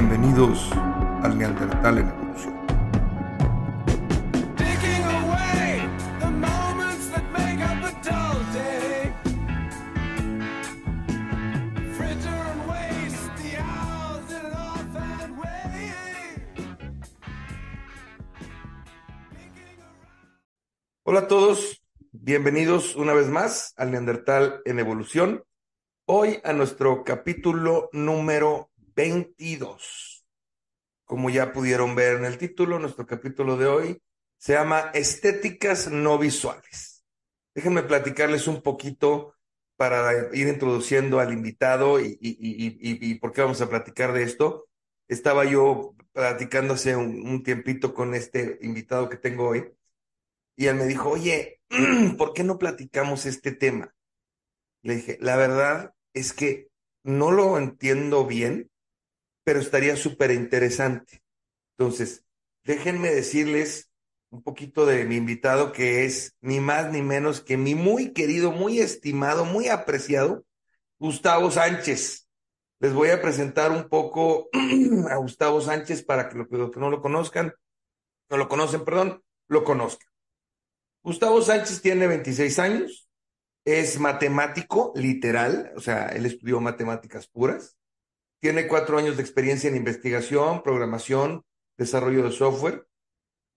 Bienvenidos al Neandertal en Evolución. Hola a todos, bienvenidos una vez más al Neandertal en Evolución. Hoy a nuestro capítulo número 22. Como ya pudieron ver en el título, nuestro capítulo de hoy se llama Estéticas no visuales. Déjenme platicarles un poquito para ir introduciendo al invitado y, y- y- y- por qué vamos a platicar de esto. Estaba yo platicando hace un tiempito con este invitado que tengo hoy y él me dijo, oye, ¿por qué no platicamos este tema? Le dije, la verdad es que no lo entiendo bien, pero estaría súper interesante. Entonces, déjenme decirles un poquito de mi invitado, que es ni más ni menos que mi muy querido, muy estimado, muy apreciado, Gustavo Sánchez. Les voy a presentar un poco a Gustavo Sánchez para que los que no lo conozcan, no lo conocen, perdón, lo conozcan. Gustavo Sánchez tiene 26 años, es matemático, literal, o sea, él estudió matemáticas puras, tiene cuatro años de experiencia en investigación, programación, desarrollo de software.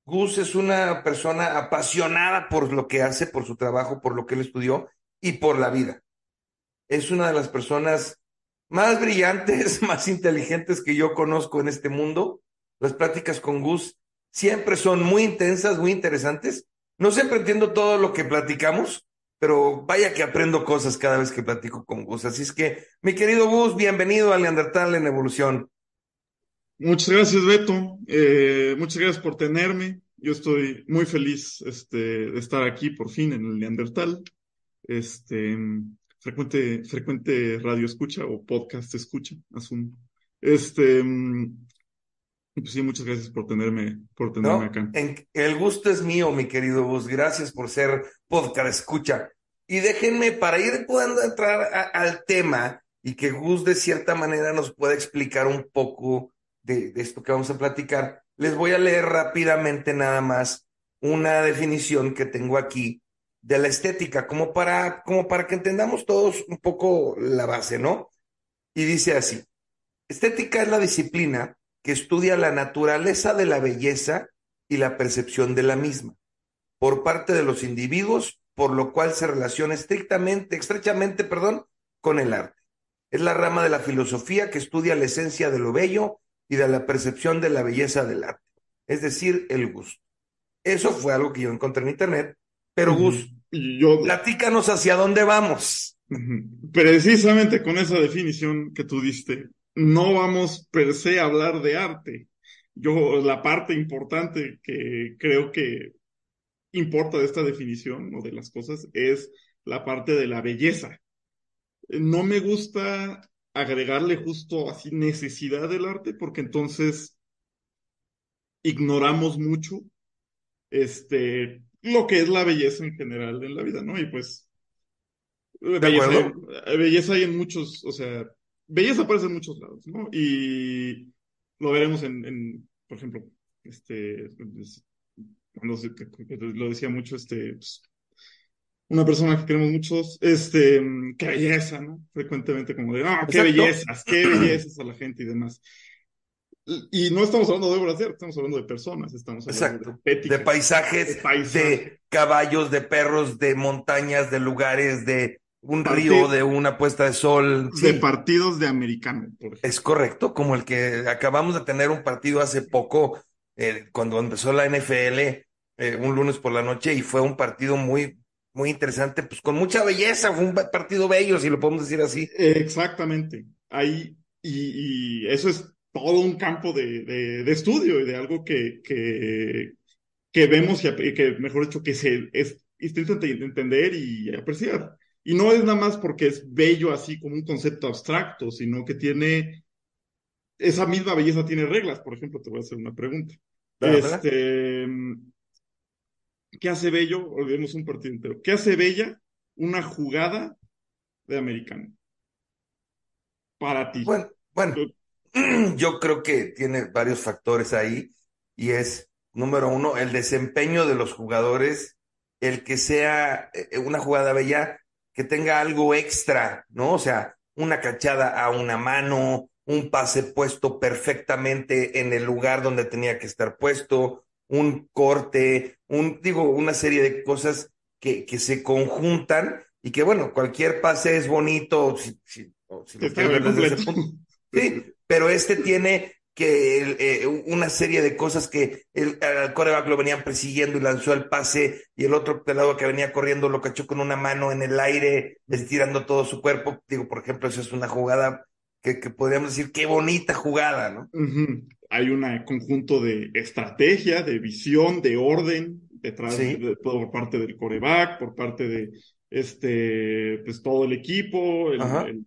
Gus es una persona apasionada por lo que hace, por su trabajo, por lo que él estudió y por la vida. Es una de las personas más brillantes, más inteligentes que yo conozco en este mundo. Las pláticas con Gus siempre son muy intensas, muy interesantes. No siempre entiendo todo lo que platicamos, pero vaya que aprendo cosas cada vez que platico con Gus. Así es que, mi querido Gus, bienvenido al Neandertal en Evolución. Muchas gracias, Beto. Eh, muchas gracias por tenerme. Yo estoy muy feliz este, de estar aquí por fin en el Neandertal. Este, frecuente, frecuente radio escucha o podcast escucha, asumo. Este, pues sí, muchas gracias por tenerme, por tenerme ¿no? acá. En- el gusto es mío, mi querido Gus. Gracias por ser podcast escucha. Y déjenme, para ir pudiendo entrar al tema y que Gus de cierta manera nos pueda explicar un poco de, de esto que vamos a platicar, les voy a leer rápidamente nada más una definición que tengo aquí de la estética, como para, como para que entendamos todos un poco la base, ¿no? Y dice así. Estética es la disciplina que estudia la naturaleza de la belleza y la percepción de la misma por parte de los individuos, por lo cual se relaciona estrictamente, estrechamente, perdón, con el arte. Es la rama de la filosofía que estudia la esencia de lo bello y de la percepción de la belleza del arte, es decir, el gusto. Eso fue algo que yo encontré en internet, pero Gus, yo, platícanos hacia dónde vamos. Precisamente con esa definición que tú diste, no vamos per se a hablar de arte. Yo, la parte importante que creo que importa de esta definición o de las cosas es la parte de la belleza. No me gusta agregarle justo así necesidad del arte porque entonces ignoramos mucho este, lo que es la belleza en general en la vida, ¿no? Y pues Belleza, belleza hay en muchos, o sea, belleza aparece en muchos lados, ¿no? Y lo veremos en, en, por ejemplo, este, lo decía mucho, este, pues, una persona que queremos muchos, este, qué belleza, ¿no? Frecuentemente como de, ah, qué bellezas, qué bellezas a la gente y demás. Y no estamos hablando de obras de arte, estamos hablando de personas, estamos hablando Exacto. de paisajes, de paisajes. de caballos, de perros, de montañas, de lugares, de un río, de una puesta de sol. de Sí, partidos de americano, por ejemplo. es correcto, como el que acabamos de tener un partido hace poco, eh, cuando empezó la NFL, eh, un lunes por la noche, y fue un partido muy, muy interesante, pues con mucha belleza, fue un partido bello, si lo podemos decir así. Exactamente. Ahí, y, y eso es todo un campo de, de- de estudio y de algo que, que, que vemos y que, mejor dicho, que se es, ente- entender y apreciar. Y no es nada más porque es bello así como un concepto abstracto, sino que tiene, esa misma belleza tiene reglas. Por ejemplo, te voy a hacer una pregunta. Este, ¿qué hace bello? Olvidemos un partido entero. ¿Qué hace bella una jugada de americano? Para ti. Bueno, bueno, yo creo que tiene varios factores ahí y es, número uno, el desempeño de los jugadores, el que sea eh, una jugada bella, que tenga algo extra, ¿no? O sea, una cachada a una mano, un pase puesto perfectamente en el lugar donde tenía que estar puesto, un corte, un, digo, una serie de cosas que, que se conjuntan y que, bueno, cualquier pase es bonito, si, si, o si Que lo desde ese punto. Sí, pero este tiene que el, eh, una serie de cosas que el, al coreback lo venían persiguiendo y lanzó el pase y el otro del lado que venía corriendo lo cachó con una mano en el aire, estirando todo su cuerpo. Digo, por ejemplo, eso es una jugada que, que podríamos decir, qué bonita jugada, ¿no? Hay un conjunto de estrategia, de visión, de orden detrás Sí. de, por parte del coreback, por parte de este, pues todo el equipo, el- Ajá. el-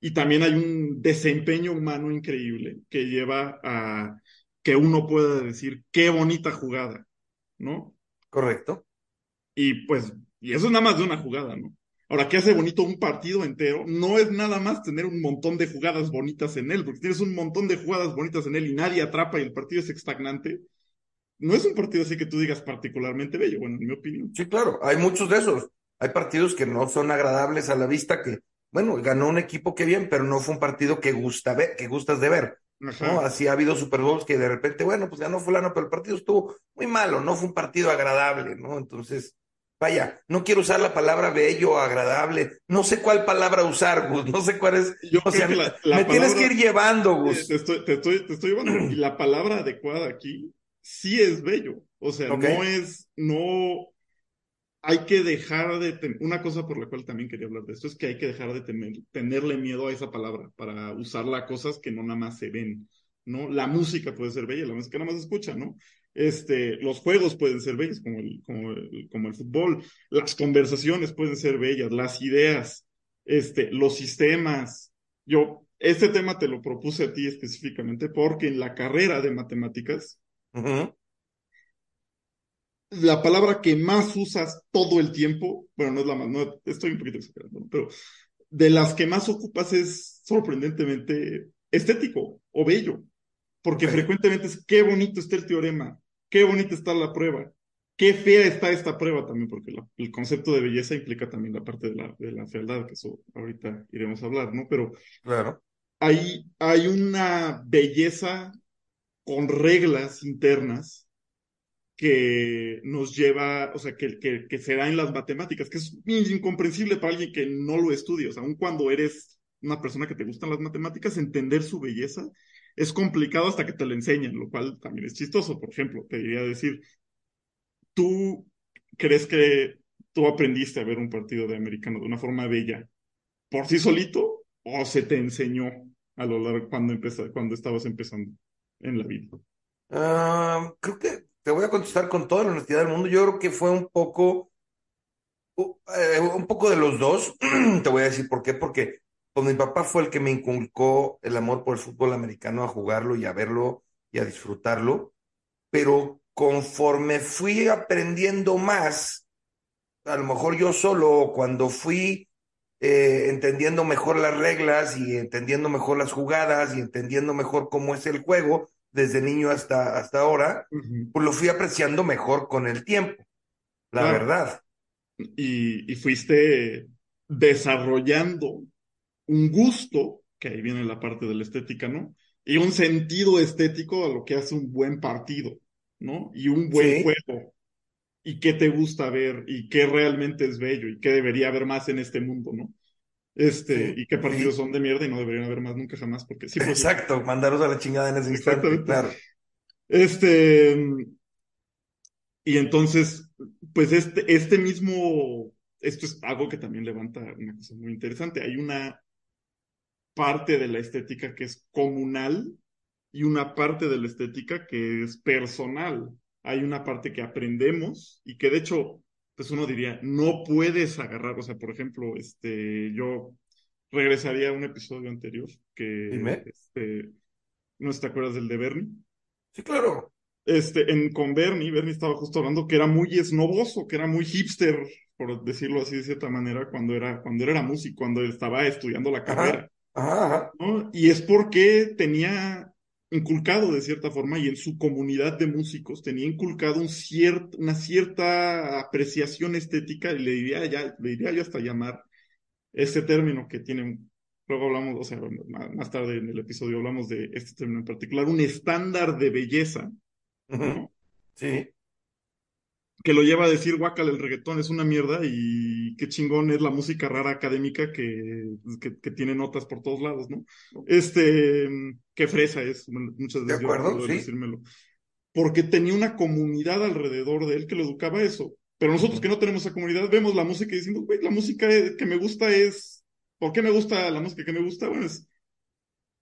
y también hay un desempeño humano increíble que lleva a que uno pueda decir qué bonita jugada, ¿no? Correcto. Y pues, y eso es nada más de una jugada, ¿no? Ahora, ¿qué hace bonito un partido entero? No es nada más tener un montón de jugadas bonitas en él, porque tienes un montón de jugadas bonitas en él y nadie atrapa y el partido es estagnante. No es un partido así que tú digas particularmente bello, bueno, en mi opinión. Sí, claro, hay muchos de esos. Hay partidos que no son agradables a la vista, que, bueno, ganó un equipo que bien, pero no fue un partido que gusta ver, que gustas de ver. ¿no? Así ha habido Super Bowls que de repente, bueno, pues ganó fulano, pero el partido estuvo muy malo, no fue un partido agradable, ¿no? Entonces, vaya, no quiero usar la palabra bello agradable, no sé cuál palabra usar, Gus, no sé cuál es, Yo o sea, la- la me tienes que ir llevando, Gus. Te estoy, te estoy, te estoy llevando. Y la palabra adecuada aquí sí es bello. O sea, no es, no, hay que dejar de, una cosa por la cual también quería hablar de esto es que hay que dejar de temer- tenerle miedo a esa palabra para usarla a cosas que no nada más se ven, ¿no? La música puede ser bella, la música nada más se escucha, ¿no? Este, los juegos pueden ser bellos, como el, como el, como el fútbol, las conversaciones pueden ser bellas, las ideas, este, los sistemas. Yo, este tema te lo propuse a ti específicamente porque en la carrera de matemáticas, la palabra que más usas todo el tiempo, bueno, no es la más, no, estoy un poquito exagerando, pero de las que más ocupas es sorprendentemente estético o bello, porque frecuentemente es qué bonito está el teorema, qué bonita está la prueba, qué fea está esta prueba también, porque la- el concepto de belleza implica también la parte de la, de la fealdad, que eso ahorita iremos a hablar, ¿no? Pero Claro. hay, hay una belleza con reglas internas que nos lleva, o sea, que, que, que se da en las matemáticas, que es incomprensible para alguien que no lo estudia. O sea, aun cuando eres una persona que te gustan las matemáticas, entender su belleza es complicado hasta que te lo enseñan, lo cual también es chistoso. Por ejemplo, te diría decir, ¿tú crees que tú aprendiste a ver un partido de americano de una forma bella por sí solito o se te enseñó a lo largo cuando empeza- cuando estabas empezando en la vida? Ah, creo que te voy a contestar con toda la honestidad del mundo. Yo creo que fue un poco, u- eh, un poco de los dos. Te voy a decir por qué. Porque pues, mi papá fue el que me inculcó el amor por el fútbol americano, a jugarlo y a verlo y a disfrutarlo. Pero conforme fui aprendiendo más, a lo mejor yo solo, cuando fui eh, entendiendo mejor las reglas y entendiendo mejor las jugadas y entendiendo mejor cómo es el juego, desde niño hasta, hasta ahora, pues lo fui apreciando mejor con el tiempo, la Claro. verdad. y, y fuiste desarrollando un gusto, que ahí viene la parte de la estética, ¿no? Y un sentido estético a lo que hace un buen partido, ¿no? Y un buen Sí. juego. Y qué te gusta ver, y qué realmente es bello, y qué debería haber más en este mundo, ¿no? Este, Sí, y qué partidos sí. son de mierda y no deberían haber más nunca jamás, porque sí, pues, Exacto, mandaros a la chingada en ese instante, claro. Este, y entonces, pues este, este mismo, esto es algo que también levanta una cosa muy interesante. Hay una parte de la estética que es comunal y una parte de la estética que es personal. Hay una parte que aprendemos y que de hecho, pues uno diría, no puedes agarrar, o sea, por ejemplo, este, yo regresaría a un episodio anterior que, Dime. este, no te acuerdas del de Bernie. Sí, claro. Este, en, con Bernie, Bernie estaba justo hablando que era muy esnoboso, que era muy hipster, por decirlo así de cierta manera, cuando era, cuando era músico, cuando estaba estudiando la carrera. Ajá, ajá. ¿no? Y es porque tenía inculcado de cierta forma y en su comunidad de músicos tenía inculcado un una cierta apreciación estética y le diría, ya, le diría yo hasta llamar este término que tiene, luego hablamos, o sea, más, tarde en el episodio hablamos de este término en particular, un estándar de belleza. Sí, que lo lleva a decir, guácala, el reggaetón es una mierda y qué chingón es la música rara académica que, que, que tiene notas por todos lados, ¿no? Este, qué fresa es, muchas veces yo acuerdo, sí. decírmelo. Porque tenía una comunidad alrededor de él que lo educaba eso. Pero nosotros que no tenemos esa comunidad vemos la música y decimos, güey, la música que me gusta es... ¿Por qué me gusta la música que me gusta? Bueno, es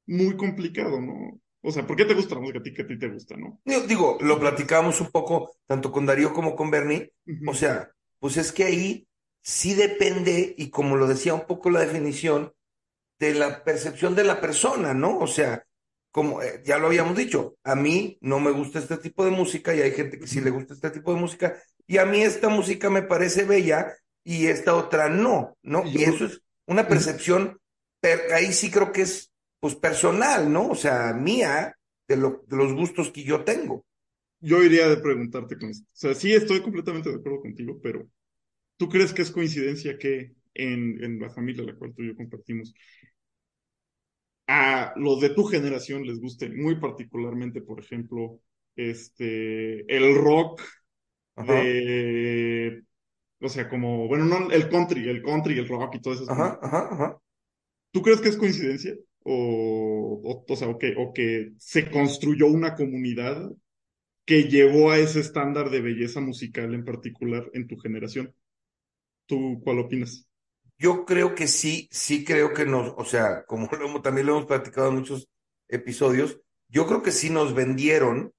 muy complicado, ¿no? O sea, ¿por qué te gusta la música a ti que a ti te gusta, no? Digo, digo, lo platicábamos un poco, tanto con Darío como con Bernie. O sea, pues es que ahí sí depende, y como lo decía un poco la definición, de la percepción de la persona, ¿no? O sea, como eh, ya lo habíamos dicho, a mí no me gusta este tipo de música y hay gente que sí le gusta este tipo de música, y a mí esta música me parece bella y esta otra no, ¿no? Y eso es una percepción, per- ahí sí creo que es, pues, personal, ¿no? O sea, mía, de, lo, de los gustos que yo tengo. Yo iría de preguntarte con esto. O sea, sí estoy completamente de acuerdo contigo, pero ¿tú crees que es coincidencia que en, en la familia la cual tú y yo compartimos, a los de tu generación les guste muy particularmente, por ejemplo, este, el rock Ajá, de, o sea, como, bueno, no el country, el country, el rock y todo eso. ajá. ¿Tú crees que es coincidencia? O, o, o sea, o que, o que se construyó una comunidad que llevó a ese estándar de belleza musical en particular en tu generación. ¿Tú cuál opinas? Yo creo que sí, sí creo que nos, o sea, como también lo hemos platicado en muchos episodios, yo creo que sí nos vendieron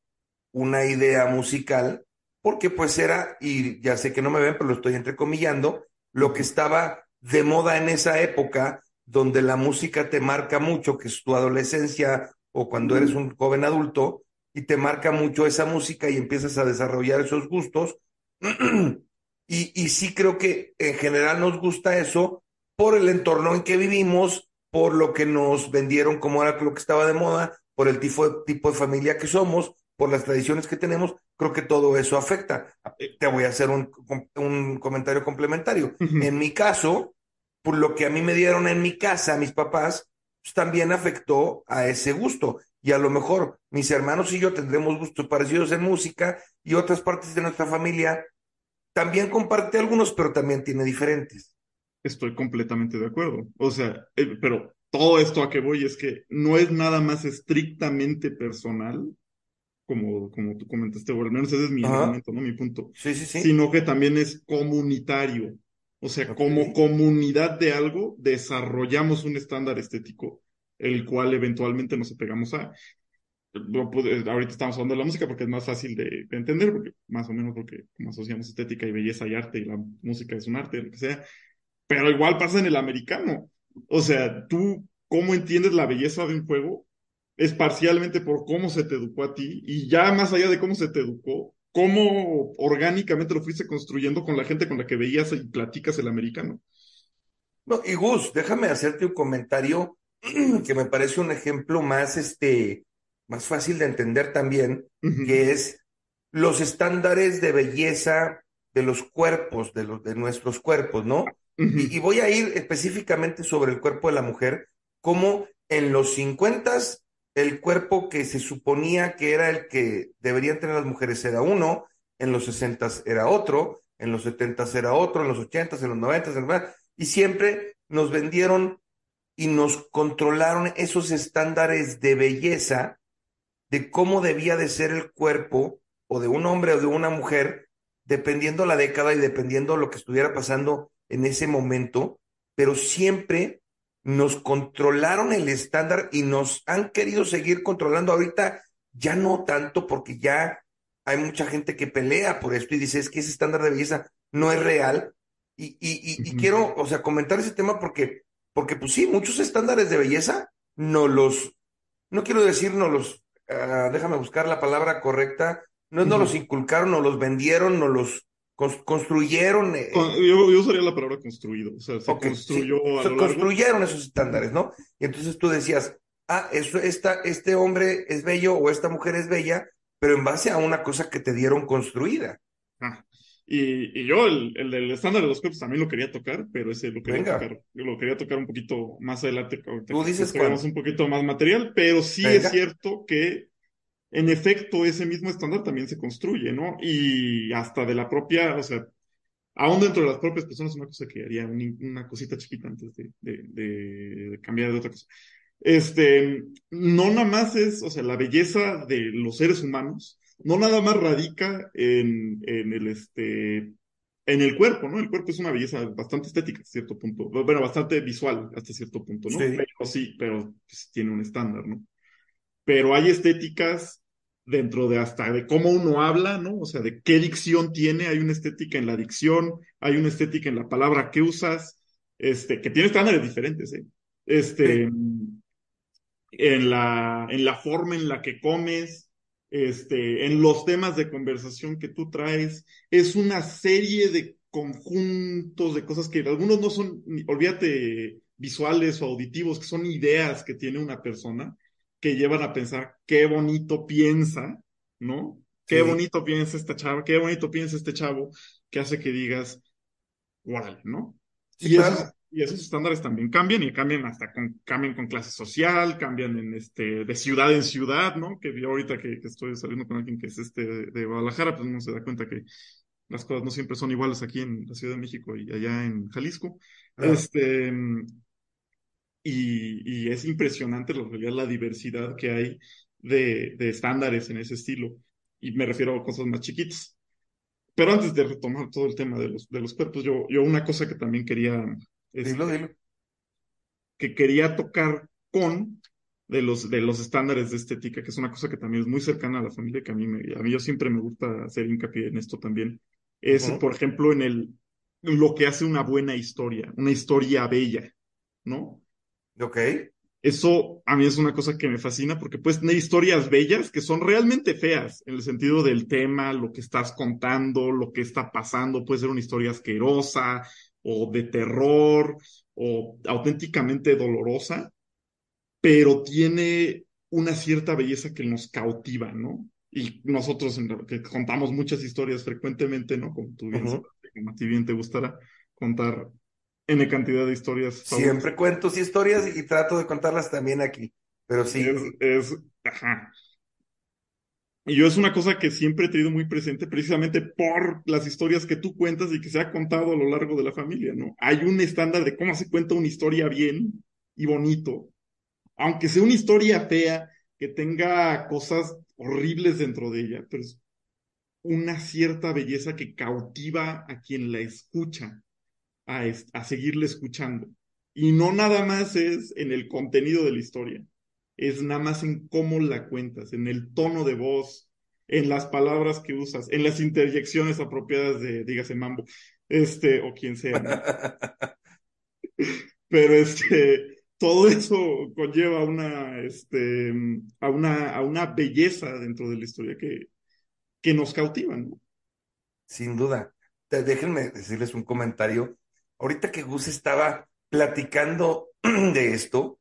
una idea musical, porque pues era, y ya sé que no me ven, pero lo estoy entrecomillando, lo que estaba de moda en esa época, donde la música te marca mucho, que es tu adolescencia o cuando eres un joven adulto, y te marca mucho esa música y empiezas a desarrollar esos gustos. Y, y sí creo que en general nos gusta eso por el entorno en que vivimos, por lo que nos vendieron como era lo que estaba de moda, por el tipo de, tipo de familia que somos, por las tradiciones que tenemos, creo que todo eso afecta. Te voy a hacer un, un comentario complementario. En mi caso, por lo que a mí me dieron en mi casa, mis papás, pues también afectó a ese gusto. Y a lo mejor mis hermanos y yo tendremos gustos parecidos en música y otras partes de nuestra familia también comparte algunos, pero también tiene diferentes. Estoy completamente de acuerdo. O sea, eh, pero todo esto a que voy es que no es nada más estrictamente personal, como, como tú comentaste, o al menos ese es mi Ajá. ¿no? Mi punto, Sí, sí, sí. sino que también es comunitario. O sea, como comunidad de algo, desarrollamos un estándar estético, el cual eventualmente nos apegamos a. No ahorita estamos hablando de la música porque es más fácil de, de entender, porque más o menos porque como asociamos estética y belleza y arte, y la música es un arte, lo que sea. Pero igual pasa en el americano. O sea, tú, ¿cómo entiendes la belleza de un juego? Es parcialmente por cómo se te educó a ti, y ya más allá de cómo se te educó, cómo orgánicamente lo fuiste construyendo con la gente con la que veías y platicas el americano. No, y Gus, déjame hacerte un comentario que me parece un ejemplo más, este, más fácil de entender también, que es los estándares de belleza de los cuerpos, de los, de nuestros cuerpos, ¿no? Y, y voy a ir específicamente sobre el cuerpo de la mujer, como en los 50 el cuerpo que se suponía que era el que deberían tener las mujeres era uno, en los 60 era otro, en los 70 era otro, en los 80 en los 90 en los... y siempre nos vendieron y nos controlaron esos estándares de belleza de cómo debía de ser el cuerpo o de un hombre o de una mujer, dependiendo la década y dependiendo lo que estuviera pasando en ese momento, pero siempre nos controlaron el estándar y nos han querido seguir controlando ahorita, ya no tanto porque ya hay mucha gente que pelea por esto y dice es que ese estándar de belleza no es real. Y, y, y, quiero, o sea, comentar ese tema porque, porque pues sí, muchos estándares de belleza no los, no quiero decir no los, ah, déjame buscar la palabra correcta, no, no los inculcaron, no los vendieron, no los construyeron, eh, Yo, yo usaría la palabra construido, o sea, se ok, sí, construyó a se lo largo. construyeron esos estándares, ¿no? Y entonces tú decías, ah, eso, esta, este hombre es bello o esta mujer es bella, pero en base a una cosa que te dieron construida. Ah, Y, y yo el, el del estándar de los cuerpos también lo quería tocar, pero ese lo quería Venga. tocar, lo quería tocar un poquito más adelante, Tú dices un poquito más material, pero sí Venga. es cierto que en efecto ese mismo estándar también se construye, ¿no? Y hasta de la propia, o sea, aún dentro de las propias personas, una cosa que haría un- una cosita chiquita antes de, de- de- de cambiar de otra cosa. Este, no nada más es, o sea, la belleza de los seres humanos, no nada más radica en, en el, este, en el cuerpo, ¿no? El cuerpo es una belleza bastante estética, hasta cierto punto, bueno, bastante visual hasta cierto punto, ¿no? Sí. Pero sí, pero pues, tiene un estándar, ¿no? Pero hay estéticas dentro de hasta de cómo uno habla, ¿no? O sea, de qué dicción tiene, hay una estética en la dicción, hay una estética en la palabra que usas, este, que tiene estándares diferentes, ¿eh? Este, en la, en la forma en la que comes, este, en los temas de conversación que tú traes, es una serie de conjuntos de cosas que algunos no son, olvídate, visuales o auditivos, que son ideas que tiene una persona que llevan a pensar qué bonito piensa, ¿no? Qué Sí. bonito piensa esta chava, qué bonito piensa este chavo, que hace que digas, órale, ¿no? Sí, Y claro. esos, y esos estándares también cambian y cambian hasta con, cambian con clase social, cambian en este, de ciudad en ciudad, ¿no? Que yo ahorita que, que estoy saliendo con alguien que es este de, de Guadalajara, pues uno se da cuenta que las cosas no siempre son iguales aquí en la Ciudad de México y allá en Jalisco. Este, y, y es impresionante la realidad, la diversidad que hay de, de estándares en ese estilo. Y me refiero a cosas más chiquitas. Pero antes de retomar todo el tema de los, de los cuerpos, yo, yo una cosa que también quería, este, Dilo, dilo. que quería tocar con de los, de los estándares de estética, que es una cosa que también es muy cercana a la familia, que a mí, me, a mí yo siempre me gusta hacer hincapié en esto también. Es, Ujú. por ejemplo, en el, lo que hace una buena historia, una historia bella, ¿no? Ok. Eso a mí es una cosa que me fascina porque puedes tener historias bellas que son realmente feas en el sentido del tema, lo que estás contando, lo que está pasando. Puede ser una historia asquerosa o de terror o auténticamente dolorosa, pero tiene una cierta belleza que nos cautiva, ¿no? Y nosotros en lo que contamos muchas historias frecuentemente, ¿no? Como tú bien sabes, como a ti bien te gustará contar N cantidad de historias favoritas. Siempre cuento sí, historias y trato de contarlas también aquí. Pero sí, Es, es, ajá. Y yo es una cosa que siempre he tenido muy presente precisamente por las historias que tú cuentas y que se ha contado a lo largo de la familia, ¿no? Hay un estándar de cómo se cuenta una historia bien y bonito, aunque sea una historia fea, que tenga cosas horribles dentro de ella, pero es una cierta belleza que cautiva a quien la escucha a, seguirle escuchando. Y no nada más es en el contenido de la historia, es nada más en cómo la cuentas, en el tono de voz, en las palabras que usas, en las interjecciones apropiadas de, dígase, Mambo, este, o quien sea, ¿no? Pero este, todo eso conlleva a una, este, a una, a una belleza dentro de la historia que, que nos cautiva, ¿no? sin duda. Déjenme decirles un comentario. Ahorita que Gus estaba platicando de esto,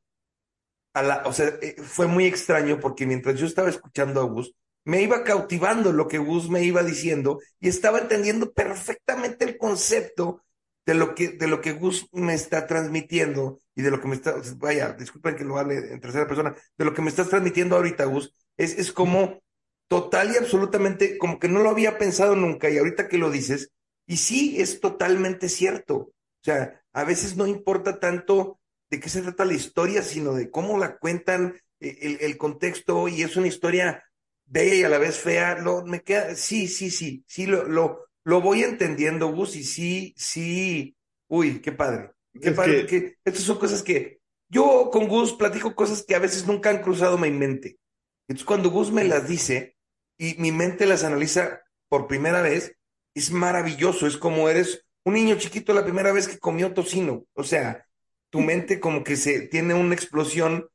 a la, o sea, eh, fue muy extraño porque mientras yo estaba escuchando a Gus, me iba cautivando lo que Gus me iba diciendo y estaba entendiendo perfectamente el concepto de lo que, de lo que Gus me está transmitiendo y de lo que me está, vaya, disculpen que lo hable en tercera persona, de lo que me estás transmitiendo ahorita, Gus, es, es como total y absolutamente, como que no lo había pensado nunca y ahorita que lo dices, y sí, es totalmente cierto. O sea, a veces no importa tanto de qué se trata la historia, sino de cómo la cuentan, eh, el, el contexto, y es una historia bella y a la vez fea. Lo, me queda, sí, sí, sí, sí, lo, lo, lo voy entendiendo, Gus, y sí, sí, uy, qué padre. Qué Es padre, que- que estas son cosas que yo con Gus platico cosas que a veces nunca han cruzado mi mente. Entonces, cuando Gus me las dice y mi mente las analiza por primera vez, es maravilloso. Es como eres un niño chiquito la primera vez que comió tocino. O sea, tu mente como que se tiene una explosión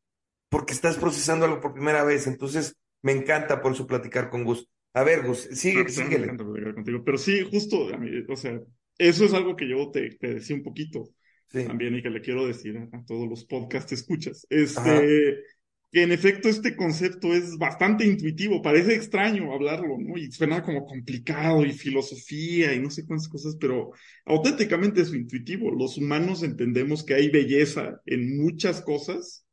porque estás procesando algo por primera vez. Entonces, me encanta por eso platicar con Gus. A ver, Gus, sigue, mí me encanta platicar contigo. Pero sí, justo, a mí, o sea, eso es algo que yo te, te decía un poquito Sí. también y que le quiero decir a, a todos los podcast escuchas. Ajá. Que en efecto este concepto es bastante intuitivo, parece extraño hablarlo, ¿no? Y suena como complicado y filosofía y no sé cuántas cosas, pero auténticamente es intuitivo. Los humanos entendemos que hay belleza en muchas cosas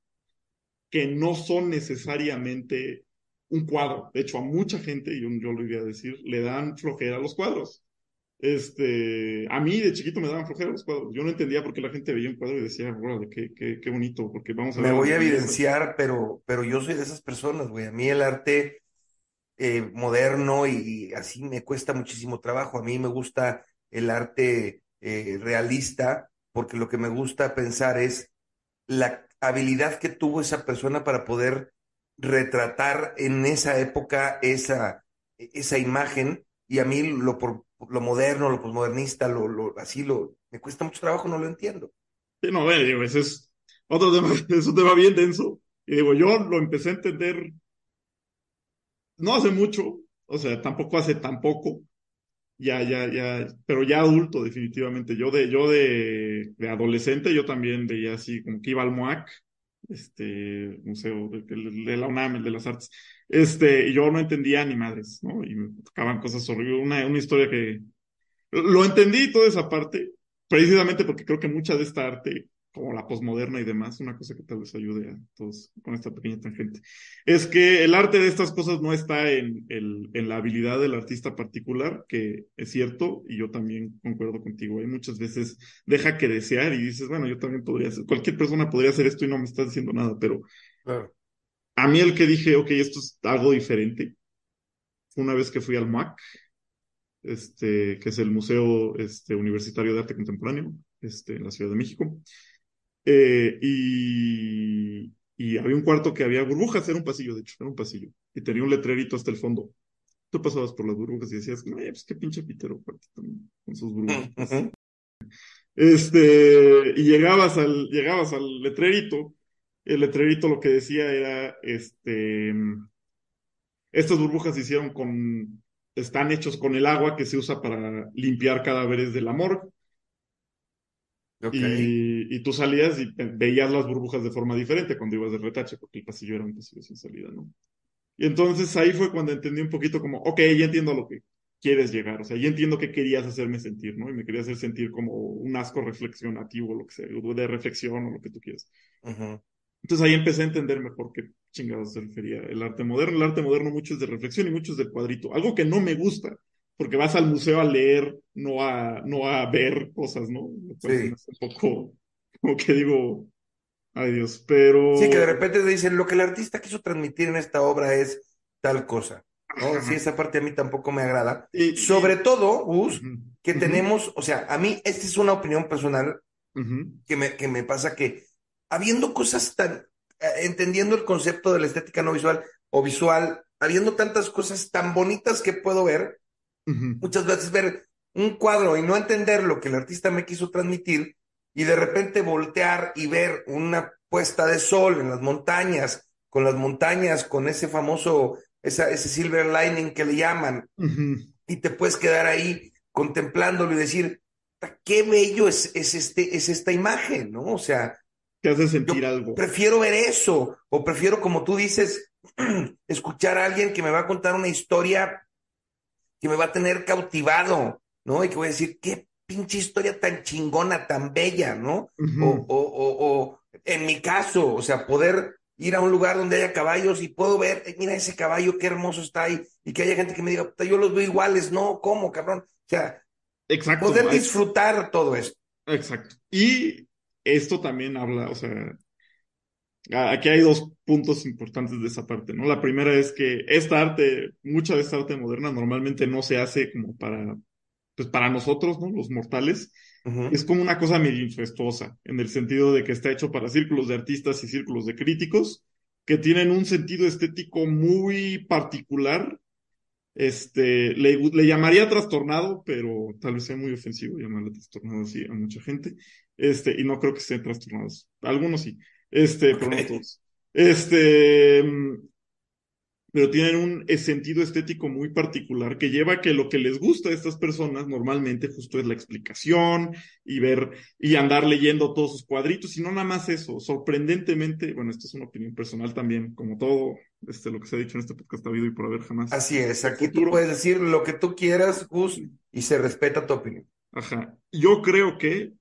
que no son necesariamente un cuadro. De hecho, a mucha gente, yo, yo lo iría a decir, le dan flojera a los cuadros. Este, a mí de chiquito me daban flojera los cuadros. Yo no entendía por qué la gente veía un cuadro y decía, órale, qué, qué, qué bonito, porque vamos a Me ver voy a la belleza". evidenciar, pero, pero yo soy de esas personas, güey. A mí el arte eh, moderno y, así me cuesta muchísimo trabajo. A mí me gusta el arte eh, realista, porque lo que me gusta pensar es la habilidad que tuvo esa persona para poder retratar en esa época esa, esa imagen. Y a mí lo, por, lo moderno, lo posmodernista, lo, lo, así lo, me cuesta mucho trabajo, no lo entiendo. Sí, no, bueno, digo, ese es otro tema, es un tema bien denso. Y digo, yo lo empecé a entender no hace mucho, o sea, tampoco hace tan poco, ya, ya, ya, pero ya adulto definitivamente. Yo de, yo de, de adolescente, yo también veía así, como que iba al MUAC, este, museo de- de la UNAM, el de las artes, este, yo no entendía ni madres, ¿no? Y me tocaban cosas horribles, una, una historia que, lo entendí toda esa parte, precisamente porque creo que mucha de esta arte, como la posmoderna y demás, una cosa que tal vez ayude a todos con esta pequeña tangente, es que el arte de estas cosas no está en, el, en la habilidad del artista particular, que es cierto, y yo también concuerdo contigo. Hay muchas veces deja que desear y dices, bueno, yo también podría hacer, cualquier persona podría hacer esto y no me está diciendo nada, pero. A mí el que dije, ok, esto es algo diferente, una vez que fui al MUAC, este, que es el Museo este, Universitario de Arte Contemporáneo, este, en la Ciudad de México. Eh, y, y había un cuarto que había burbujas, era un pasillo, de hecho, era un pasillo, y tenía un letrerito hasta el fondo. Tú pasabas por las burbujas y decías, "Ay, pues qué pinche pitero ¿no? con sus burbujas. Ujú. Este, y llegabas al, llegabas al letrerito, el letrerito lo que decía era, este, estas burbujas se hicieron con, están hechos con el agua que se usa para limpiar cadáveres de la morgue. Ok. Y, y tú salías y ve- veías las burbujas de forma diferente cuando ibas de retache, porque el pasillo era un pasillo sin salida, ¿no? Y entonces ahí fue cuando entendí un poquito como, ok, ya entiendo a lo que quieres llegar, o sea, ya entiendo qué querías hacerme sentir, ¿no? Y me querías hacer sentir como un asco reflexionativo, lo que sea, de reflexión o lo que tú quieras. Ujú. Entonces ahí empecé a entender mejor qué chingados se refería el arte moderno. El arte moderno mucho es de reflexión y mucho es del cuadrito. Algo que no me gusta, porque vas al museo a leer, no a, no a ver cosas, ¿no? Sí. hace un poco, como que digo, ay Dios, pero... Sí, que de repente te dicen, lo que el artista quiso transmitir en esta obra es tal cosa, ¿no? Sí, esa parte a mí tampoco me agrada. Y- y- Sobre todo, Gus, que tenemos, o sea, a mí, esta es una opinión personal que me, que me pasa que habiendo cosas tan, eh, entendiendo el concepto de la estética no visual o visual, habiendo tantas cosas tan bonitas que puedo ver, muchas veces ver un cuadro y no entender lo que el artista me quiso transmitir y de repente voltear y ver una puesta de sol en las montañas, con las montañas, con ese famoso, esa, ese silver lining que le llaman, y te puedes quedar ahí contemplándolo y decir, qué bello es, es, este, es esta imagen, ¿no? O sea, Te hace sentir yo algo. prefiero ver eso, o prefiero, como tú dices, escuchar a alguien que me va a contar una historia que me va a tener cautivado, ¿no? Y que voy a decir, qué pinche historia tan chingona, tan bella, ¿no? O, o, o, o en mi caso, o sea, poder ir a un lugar donde haya caballos y puedo ver, mira ese caballo, qué hermoso está ahí, y que haya gente que me diga, "Puta, yo los veo iguales, no, ¿cómo, cabrón? O sea, Exacto. poder disfrutar todo esto. Exacto. Y esto también habla, o sea, aquí hay dos puntos importantes de esa parte, ¿no? La primera es que esta arte, mucha de esta arte moderna normalmente no se hace como para, pues para nosotros, ¿no? Los mortales. Es como una cosa medio incestuosa, en el sentido de que está hecho para círculos de artistas y círculos de críticos, que tienen un sentido estético muy particular. Este, le, le llamaría trastornado, pero tal vez sea muy ofensivo llamarle trastornado así a mucha gente. Este, y no creo que estén trastornados. Algunos sí. Este, pero no todos. Este, mm, pero tienen un sentido estético muy particular que lleva a que lo que les gusta a estas personas normalmente justo es la explicación y ver y andar leyendo todos sus cuadritos y no nada más eso, sorprendentemente, bueno, esto es una opinión personal también, como todo este, lo que se ha dicho en este podcast ha habido y por haber jamás. Así es, aquí tú puedes decir lo que tú quieras, Gus, y se respeta tu opinión. Ajá. Yo creo que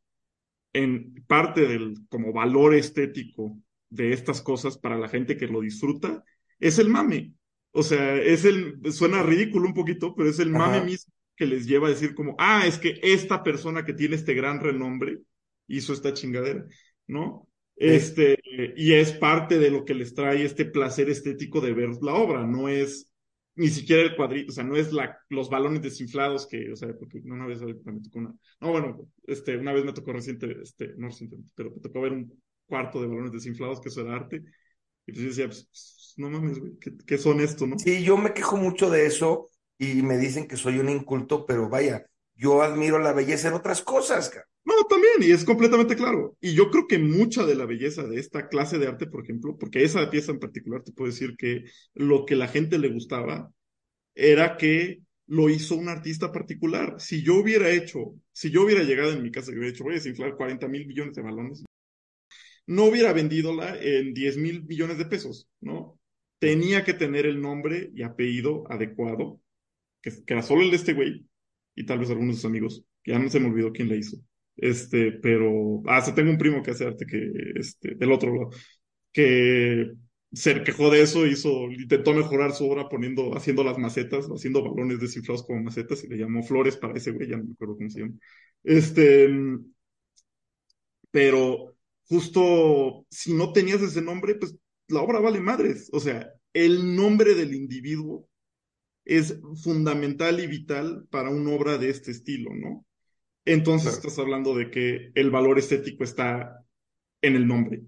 en parte del como valor estético de estas cosas para la gente que lo disfruta es el mame. O sea, es el, suena ridículo un poquito, pero es el mame Ajá. mismo que les lleva a decir como, ah, es que esta persona que tiene este gran renombre hizo esta chingadera, ¿no? Este, y es parte de lo que les trae este placer estético de ver la obra, no es ni siquiera el cuadrito, o sea, no es la, los balones desinflados que, o sea, porque una vez me tocó una, no, bueno, este, una vez me tocó reciente, este, no recientemente, pero me tocó ver un cuarto de balones desinflados que eso era arte, y entonces yo decía, pues, pues, no mames, güey, ¿qué, qué son esto, no? Sí, yo me quejo mucho de eso y me dicen que soy un inculto, pero vaya, yo admiro la belleza en otras cosas. No, también, y es completamente claro. Y yo creo que mucha de la belleza de esta clase de arte, por ejemplo, porque esa pieza en particular te puedo decir que lo que la gente le gustaba era que lo hizo un artista particular. Si yo hubiera hecho, si yo hubiera llegado en mi casa y hubiera dicho, voy a desinflar 40 mil millones de balones, no hubiera vendidola en 10 mil millones de pesos, ¿no? Tenía que tener el nombre y apellido adecuado, que, que era solo el de este güey, y tal vez algunos de sus amigos. Ya no se me olvidó quién la hizo. Este, pero hasta tengo un primo que hace arte que, este, del otro lado, que se quejó de eso, hizo, intentó mejorar su obra poniendo, haciendo las macetas, haciendo balones desinflados como macetas y le llamó Flores para ese güey, ya no me acuerdo cómo se llama. Este, pero justo si no tenías ese nombre, pues la obra vale madres. O sea, el nombre del individuo es fundamental y vital para una obra de este estilo, ¿no? Entonces Claro. estás hablando de que el valor estético está en el nombre,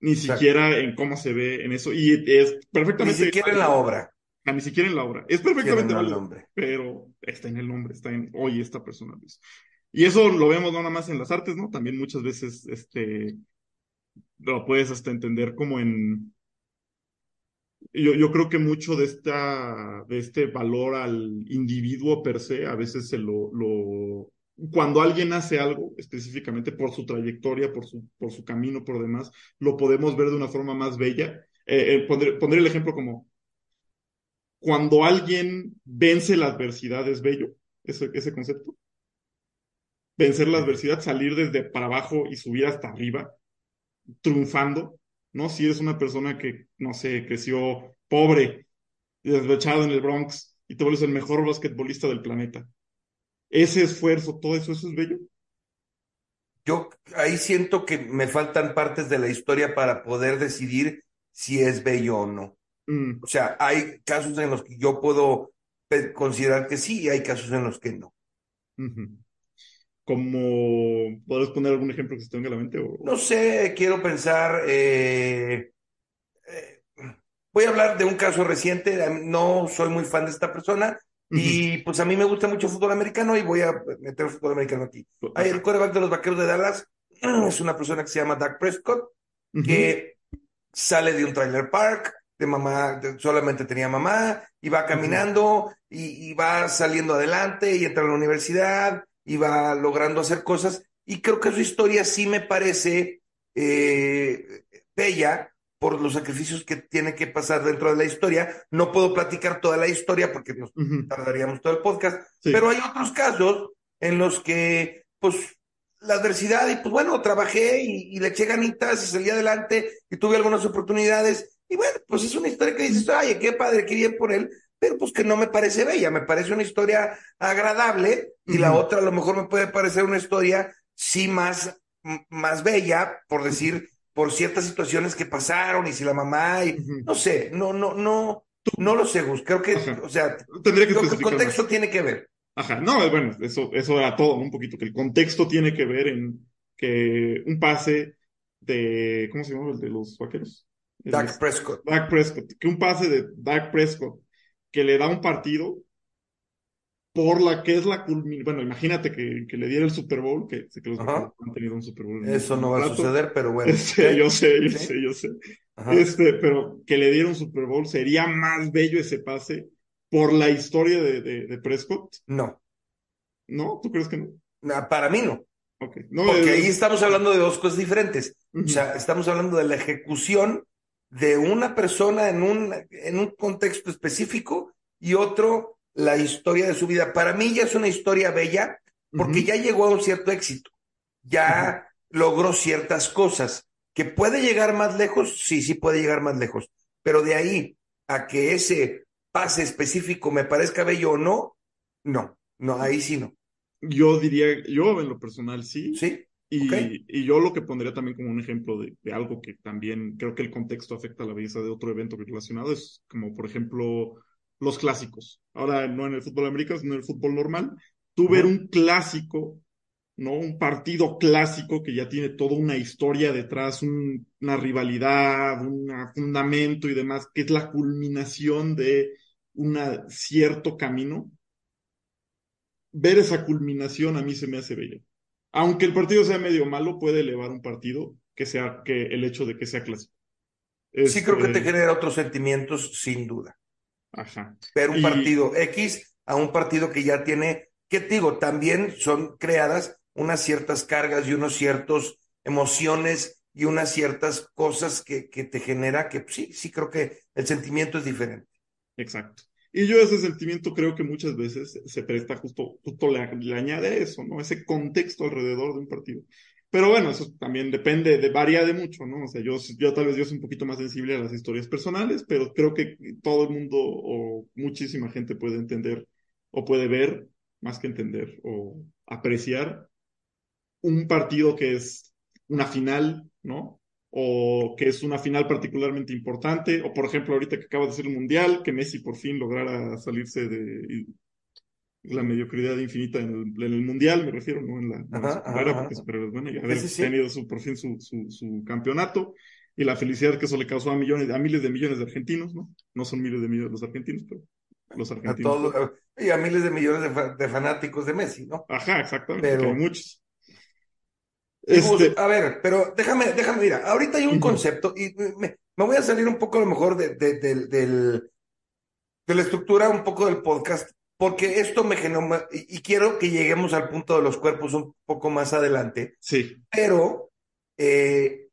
ni siquiera en cómo se ve en eso, y es Ni perfectamente siquiera en la obra Ah, ni siquiera en la obra, es perfectamente el válido, nombre. pero está en el nombre, está en hoy esta persona lo hizo. Y eso lo vemos no nada más en las artes, ¿no? También muchas veces este lo puedes hasta entender como en yo, yo creo que mucho de esta de este valor al individuo per se a veces se lo, lo cuando alguien hace algo específicamente por su trayectoria, por su por su camino, por demás, lo podemos ver de una forma más bella. Eh, eh, pondré, pondré el ejemplo como cuando alguien vence la adversidad es bello, ese, ese concepto. Vencer la adversidad, salir desde para abajo y subir hasta arriba, triunfando, ¿no? Si eres una persona que, no sé, creció pobre, desvechado en el Bronx y te vuelves el mejor basquetbolista del planeta. Ese esfuerzo, todo eso, eso es bello. Yo ahí siento que me faltan partes de la historia para poder decidir si es bello o no. Mm, O sea, hay casos en los que yo puedo considerar que sí y hay casos en los que no. Como, ¿podrías poner algún ejemplo que se te venga a la mente? O... No sé, quiero pensar, eh, eh, voy a hablar de un caso reciente, no soy muy fan de esta persona y pues a mí me gusta mucho el fútbol americano y voy a meter fútbol americano aquí. Hay el quarterback de los Vaqueros de Dallas, es una persona que se llama Dak Prescott, que sale de un trailer park, de mamá, de- solamente tenía mamá, y va caminando, y, y va saliendo adelante, y entra a la universidad, va logrando hacer cosas, y creo que su historia sí me parece eh, bella por los sacrificios que tiene que pasar dentro de la historia. No puedo platicar toda la historia porque nos tardaríamos todo el podcast, Sí. pero hay otros casos en los que, pues, la adversidad, y pues bueno, trabajé y, y le eché ganitas y salí adelante y tuve algunas oportunidades, y bueno, pues es una historia que dices, ay, qué padre, qué bien por él, pero pues que no me parece bella, me parece una historia agradable, y la otra a lo mejor me puede parecer una historia, sí, más, más bella, por decir, por ciertas situaciones que pasaron, y si la mamá, y no sé, no, no, no, no lo sé, Gus, creo que, Ajá. o sea, Tendría que Creo que el más. contexto tiene que ver. Ajá, no, bueno, eso, eso era todo, ¿no? un poquito, que el contexto tiene que ver en que un pase de, ¿cómo se llama el de los vaqueros? Dak Prescott. Dak Prescott, que un pase de Dak Prescott que le da un partido por la que es la culminación, bueno, imagínate que, que le diera el Super Bowl, que sé que los Ajá. han tenido un Super Bowl Eso no va a suceder, pero bueno. Este, yo sé, yo Sí. sé, yo sé. Ajá. Este, pero que le diera un Super Bowl, sería más bello ese pase por la historia de, de, de Prescott. No, ¿No? ¿Tú crees que no? para mí no. No, Porque eh, ahí estamos hablando de dos cosas diferentes. O sea, estamos hablando de la ejecución de una persona en un, en un contexto específico y otro, la historia de su vida. Para mí ya es una historia bella porque ya llegó a un cierto éxito, ya logró ciertas cosas. ¿Que puede llegar más lejos? Sí, sí puede llegar más lejos. Pero de ahí a que ese pase específico me parezca bello o no, no, no, ahí sí no. yo diría, yo en lo personal sí. ¿Sí? Y, yo lo que pondría también como un ejemplo de, de algo que también creo que el contexto afecta a la belleza de otro evento relacionado es como, por ejemplo, los clásicos. Ahora, no en el fútbol americano, sino en el fútbol normal. Tú ver un clásico, ¿no? Un partido clásico que ya tiene toda una historia detrás, un- una rivalidad, un fundamento y demás, que es la culminación de un cierto camino. Ver esa culminación a mí se me hace bello. Aunque el partido sea medio malo, puede elevar un partido que sea que el hecho de que sea clásico. Sí creo que te Este, genera otros sentimientos, sin duda. Ajá. Ver un Y- partido X a un partido que ya tiene, ¿qué te digo? También son creadas unas ciertas cargas y unos ciertos emociones y unas ciertas cosas que, que te genera que sí, sí creo que el sentimiento es diferente. Exacto. Y yo ese sentimiento creo que muchas veces se presta justo, justo le, añade eso, ¿no? Ese contexto alrededor de un partido. Pero bueno, eso también depende, de, varía de mucho, ¿no? O sea, yo, yo tal vez yo soy un poquito más sensible a las historias personales, pero creo que todo el mundo o muchísima gente puede entender o puede ver, más que entender, o apreciar un partido que es una final, ¿no? O que es una final particularmente importante, o por ejemplo, ahorita que acaba de ser el Mundial, que Messi por fin lograra salirse de la mediocridad infinita en el, en el Mundial, me refiero, no en la, en Ajá, su carrera, ajá, porque ajá. es buena, y haber Sí, sí, tenido su, por fin su, su, su campeonato, y la felicidad que eso le causó a millones, a miles de millones de argentinos, ¿no? No son miles de millones los argentinos, pero los A argentinos. todos, y a miles de millones de, de fanáticos de Messi, ¿no? Ajá, exactamente, Pero- que hay muchos. Este, a ver, pero déjame, déjame, mira, ahorita hay un concepto y me, me voy a salir un poco a lo mejor de, de, del- del- de la estructura un poco del podcast, porque esto me genera, y, y quiero que lleguemos al punto de los cuerpos un poco más adelante, sí, pero eh,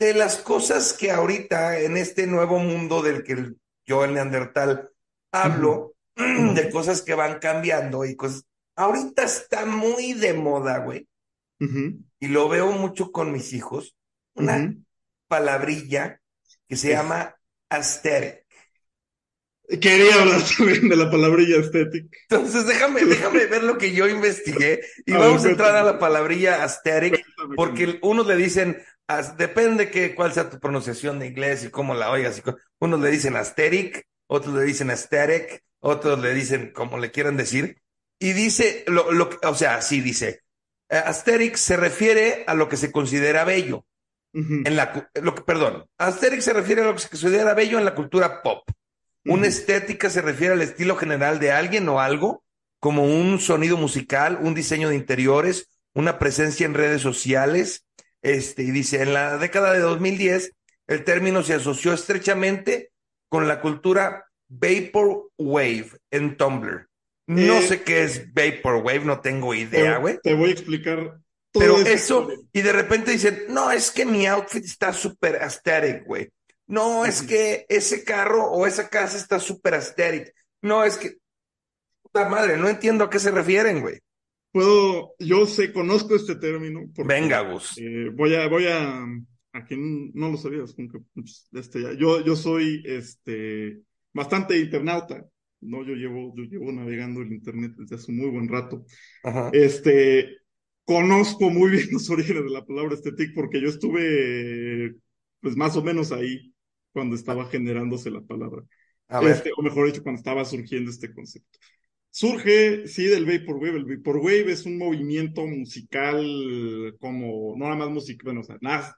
de las cosas que ahorita en este nuevo mundo del que yo, el Neandertal, hablo, de cosas que van cambiando y cosas, ahorita está muy de moda, güey y lo veo mucho con mis hijos, una ujú. palabrilla que se Es- llama aesthetic. Quería hablar también de la palabrilla estética. Entonces, déjame, déjame ver lo que yo investigué y A vamos a entrar a la palabrilla aesthetic Cuéntame, porque unos le dicen, as- depende que cuál sea tu pronunciación de inglés y cómo la oigas. unos le dicen aesthetic, otros le dicen aesthetic, otros le dicen como le quieran decir. Y dice, lo, lo, o sea, sí dice, eh, aesthetic se refiere a lo que se considera bello. En la, cu- lo que, perdón, aesthetic se refiere a lo que se considera bello en la cultura pop. Una estética se refiere al estilo general de alguien o algo, como un sonido musical, un diseño de interiores, una presencia en redes sociales. Este, y dice, en la década de 2010, el término se asoció estrechamente con la cultura Vaporwave en Tumblr. No Eh, sé qué es Vaporwave, no tengo Te, idea, güey. te voy a explicar todo Pero eso, y de repente dicen, no, es que mi outfit está súper aesthetic, güey. No, es que ese carro o esa casa está súper aesthetic. No, es que, puta madre, no entiendo a qué se refieren, güey. Puedo, yo sé, conozco este término. porque, Venga, Gus. eh, voy a, voy a, a quien no lo sabías, pues, este, ya- yo, yo soy, este, bastante internauta, ¿no? Yo llevo, yo llevo navegando el internet desde hace un muy buen rato. Ajá. Este, conozco muy bien los orígenes de la palabra estética porque yo estuve, pues, más o menos ahí cuando estaba generándose la palabra. Este, o mejor dicho, cuando estaba surgiendo este concepto. Surge, sí, del Vaporwave. El Vaporwave es un movimiento musical como, no nada más música, bueno, o sea, nada,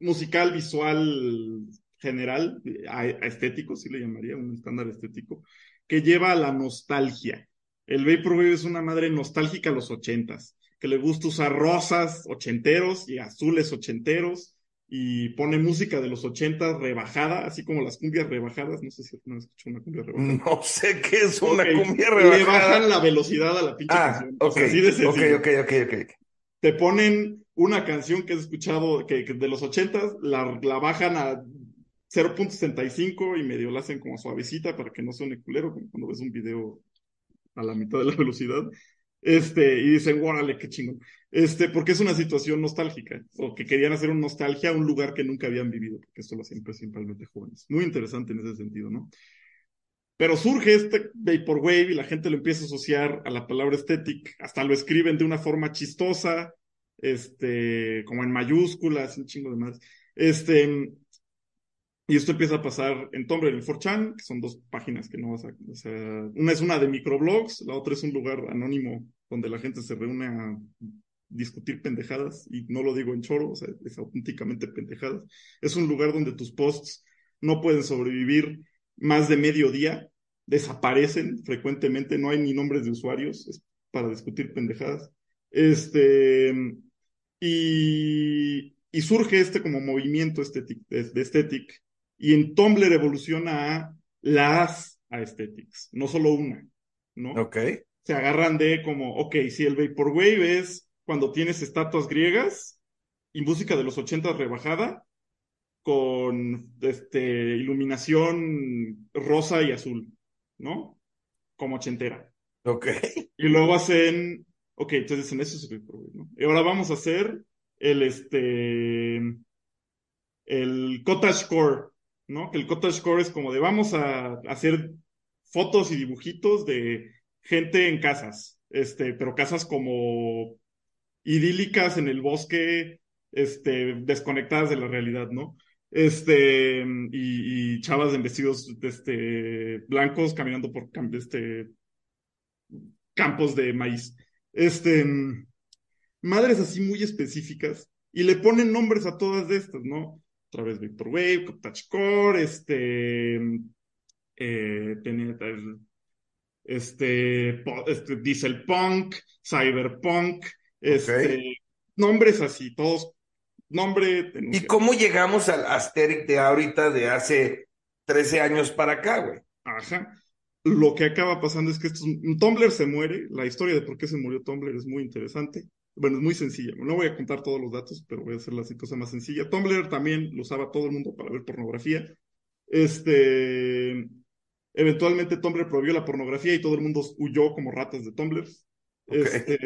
musical, visual, general, a- a estético, sí le llamaría, un estándar estético, que lleva a la nostalgia. El Vaporwave es una madre nostálgica a los ochentas, que le gusta usar rosas ochenteros y azules ochenteros, y pone música de los 80 rebajada, así como las cumbias rebajadas. No sé si no escuchado una cumbia rebajada. No sé qué es una cumbia Le rebajada. bajan la velocidad a la pinche Ah, canción. O ok, sea, así de ok, sencillo. ok, ok, ok. Te ponen una canción que has escuchado que, que de los 80 la, la bajan a 0.65 y medio la hacen como suavecita para que no suene culero, como cuando ves un video a la mitad de la velocidad. Este, y dicen, órale, qué chingón. Este, porque es una situación nostálgica, o que querían hacer una nostalgia a un lugar que nunca habían vivido, porque esto lo hacen principalmente jóvenes. Muy interesante en ese sentido, ¿no? Pero surge este Vaporwave y la gente lo empieza a asociar a la palabra estética, hasta lo escriben de una forma chistosa, este, como en mayúsculas, un chingo de más. Este, y esto empieza a pasar en Tumblr y en 4chan, que son dos páginas que no vas a, o sea, una es una de microblogs, la otra es un lugar anónimo donde la gente se reúne a discutir pendejadas, y no lo digo en choro, o sea, es auténticamente pendejadas. Es un lugar donde tus posts no pueden sobrevivir más de medio día, desaparecen frecuentemente, no hay ni nombres de usuarios, es para discutir pendejadas. Este, y, surge este como movimiento estético, de, de aesthetic, y en Tumblr evoluciona a las aesthetics, no solo una, ¿no? Ok. Se agarran de como, ok, si el Vaporwave es cuando tienes estatuas griegas y música de los 80 rebajada con este, iluminación rosa y azul, ¿no? Como ochentera. Ok. Y luego hacen, ok, entonces dicen, eso es el Vaporwave, ¿no? Y ahora vamos a hacer el, este, el cottagecore, ¿no? Que el cottagecore es como de vamos a hacer fotos y dibujitos de gente en casas, este, pero casas como idílicas en el bosque, este, desconectadas de la realidad, ¿no? Este, y, chavas en vestidos, este, blancos caminando por, este, campos de maíz. Este, madres así muy específicas, y le ponen nombres a todas de estas, ¿no? Otra vez Vaporwave, Touchcore, este, eh, tenía el- este, este, Diesel Punk, Cyberpunk, este, nombres así, todos, nombre, ¿Y cómo llegamos al Asterix de ahorita de hace 13 años para acá, güey? Ajá. Lo que acaba pasando es que estos, Tumblr se muere, la historia de por qué se murió Tumblr es muy interesante. Bueno, es muy sencilla. No voy a contar todos los datos, pero voy a hacer la cosa más sencilla. Tumblr también lo usaba todo el mundo para ver pornografía. Este, eventualmente Tumblr prohibió la pornografía y todo el mundo huyó como ratas de Tumblr. Ok. Este,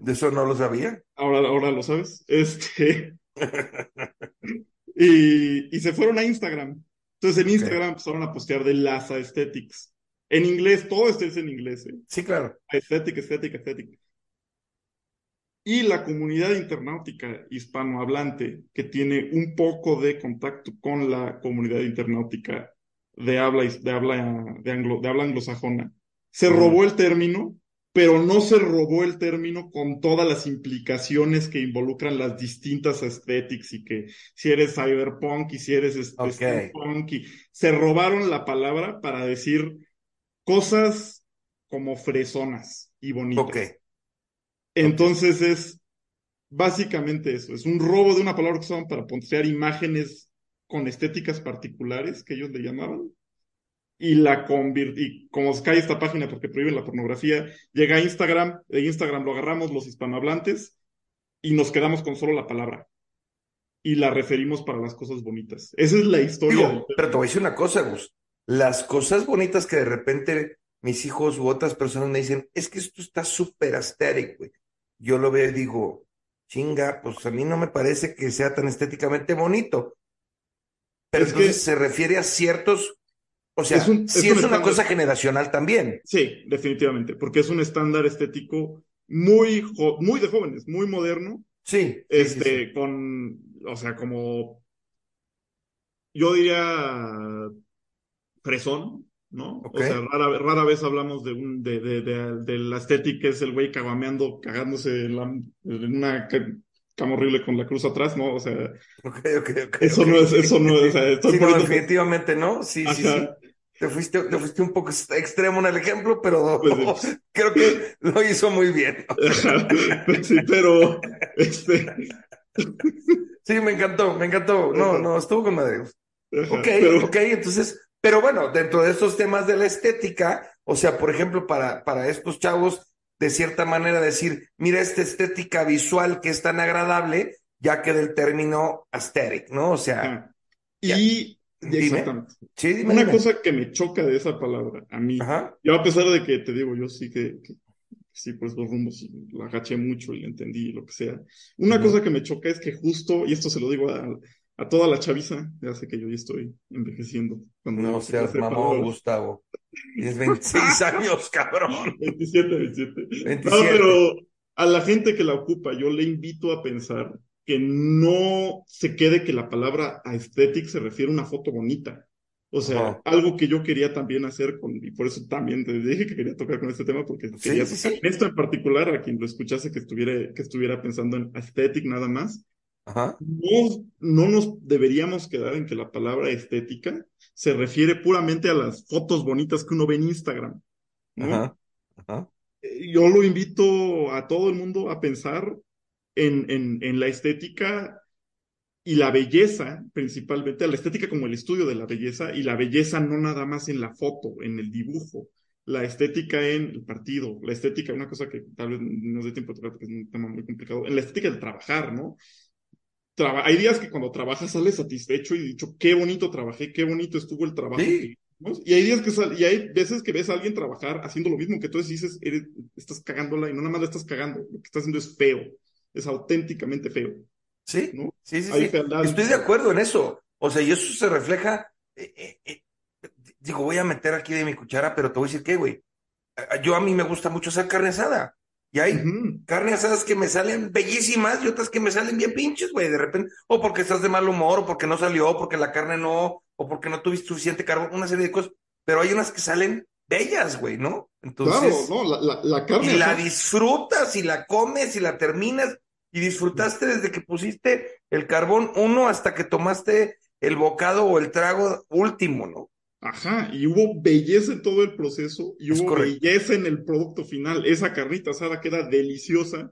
De eso no lo sabía. ahora, ahora lo sabes. Este, y, y se fueron a Instagram. Entonces en. Instagram empezaron a postear de las aesthetics. En inglés, todo esto es en inglés, ¿eh? Sí, claro. Aesthetic, aesthetic, aesthetic. Y la comunidad internautica hispanohablante, que tiene un poco de contacto con la comunidad internautica de habla, de habla, de anglo, de habla anglosajona, se robó el término, pero no se robó el término con todas las implicaciones que involucran las distintas aesthetics y que si eres cyberpunk y si eres este, y se robaron la palabra para decir cosas como fresonas y bonitas. Entonces es básicamente eso, es un robo de una palabra que usaban para postear imágenes con estéticas particulares que ellos le llamaban y la convirt y como cae esta página porque prohíben la pornografía, llega a Instagram, de Instagram lo agarramos los hispanohablantes y nos quedamos con solo la palabra y la referimos para las cosas bonitas. Esa es la historia Digo, pero te voy a decir una cosa, Gus. Las cosas bonitas que de repente mis hijos u otras personas me dicen, es que esto está súper aesthetic, güey. Yo lo veo y digo, chinga, pues a mí no me parece que sea tan estéticamente bonito. Pero Es que- entonces se refiere a ciertos, o sea, Es un- es sí un es una estándar. cosa generacional también. Sí, definitivamente, porque es un estándar estético muy, muy de jóvenes, muy moderno, Sí, este, sí. con, o sea, como, yo diría, fresón, ¿no? O sea, rara, rara vez hablamos de un, de, de, de, de la estética, que es el güey caguameando, cagándose en, la- en una ca- cama horrible con la cruz atrás, ¿no? O sea, Ok, ok, ok, eso no es, eso no es, o sea, estoy Sí, no, definitivamente no. Sí, sí, sí. Te fuiste, te fuiste un poco ex- extremo en el ejemplo, pero Pues, creo que lo hizo muy bien. Ajá, sí, pero, este, Sí, me encantó, me encantó. No, no, estuvo con madre. Ok, pero- ok, entonces, pero bueno, dentro de estos temas de la estética, o sea, por ejemplo, para, para estos chavos, de cierta manera decir, mira esta estética visual que es tan agradable, ya que del término aesthetic, ¿no? O sea. Y Dime. exactamente. sí, dime, Una dime. cosa que me choca de esa palabra, a mí, Ajá, yo a pesar de que te digo, yo sí que, que- sí, por esos rumbos la agaché mucho y la entendí, lo que sea. Una cosa que me choca es que justo, y esto se lo digo a, a toda la chaviza, ya sé que yo ya estoy envejeciendo. Cuando no seas mamón. Gustavo. Tienes 26 años, cabrón. 27, 27. 27. No, pero a la gente que la ocupa, yo le invito a pensar que no se quede que la palabra aesthetic se refiere a una foto bonita. O sea, Ajá. algo que yo quería también hacer, con, y por eso también te dije que quería tocar con este tema, porque Sí, quería sí, sí. esto en particular, a quien lo escuchase que estuviera, que estuviera pensando en aesthetic nada más. Ajá, No, no nos deberíamos quedar en que la palabra estética se refiere puramente a las fotos bonitas que uno ve en Instagram. ¿no? ajá, ajá. Eh, yo lo invito a todo el mundo a pensar en, en, en la estética y la belleza, principalmente, la estética como el estudio de la belleza, y la belleza no nada más en la foto, en el dibujo, la estética en el partido, la estética, una cosa que tal vez no nos dé tiempo de porque es un tema muy complicado, en la estética del trabajar, ¿no? Traba- hay días que cuando trabajas sales satisfecho y dicho, qué bonito trabajé, qué bonito estuvo el trabajo Sí. que hicimos". Y hay días que sal- y hay veces que ves a alguien trabajar haciendo lo mismo que tú dices, eres, estás cagándola y no nada más la estás cagando, lo que estás haciendo es feo, es auténticamente feo, Sí, ¿no? sí, sí. Estoy de acuerdo en eso. O sea, y eso se refleja. eh, eh, eh, digo, voy a meter aquí de mi cuchara, pero te voy a decir qué, güey. Yo a mí me gusta mucho hacer carne asada. Y hay carne asadas que me salen bellísimas y otras que me salen bien pinches, güey. De repente, o porque estás de mal humor, o porque no salió, o porque la carne no, o porque no tuviste suficiente carbón, una serie de cosas. Pero hay unas que salen bellas, güey, ¿no? Claro, Entonces. no, la, la, la carne y la disfrutas y la comes y la terminas y disfrutaste desde que pusiste el carbón uno hasta que tomaste el bocado o el trago último, ¿no? Ajá, y hubo belleza en todo el proceso y Es hubo correcto. belleza en el producto final. Esa carnita asada queda deliciosa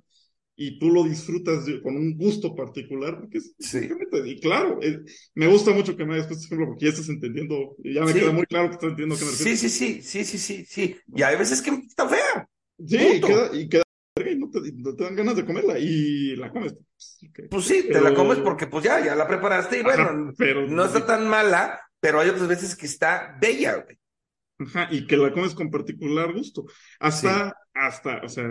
y tú lo disfrutas de- con un gusto particular. Porque es, Sí. y claro, eh, me gusta mucho que me hayas puesto este ejemplo porque ya estás entendiendo, ya me Sí. queda muy claro que estás entendiendo a qué me Sí, refiero. sí, sí, sí, sí, sí, sí. Y hay veces que está fea. Sí, y queda, y queda y no te, y no te dan ganas de comerla y la comes. Pues. Pues sí, te la comes porque pues ya, ya la preparaste y Ajá, bueno, pero no está tan mala, pero hay otras veces que está bella, güey. Ajá, y que la comes con particular gusto. Hasta, hasta, o sea,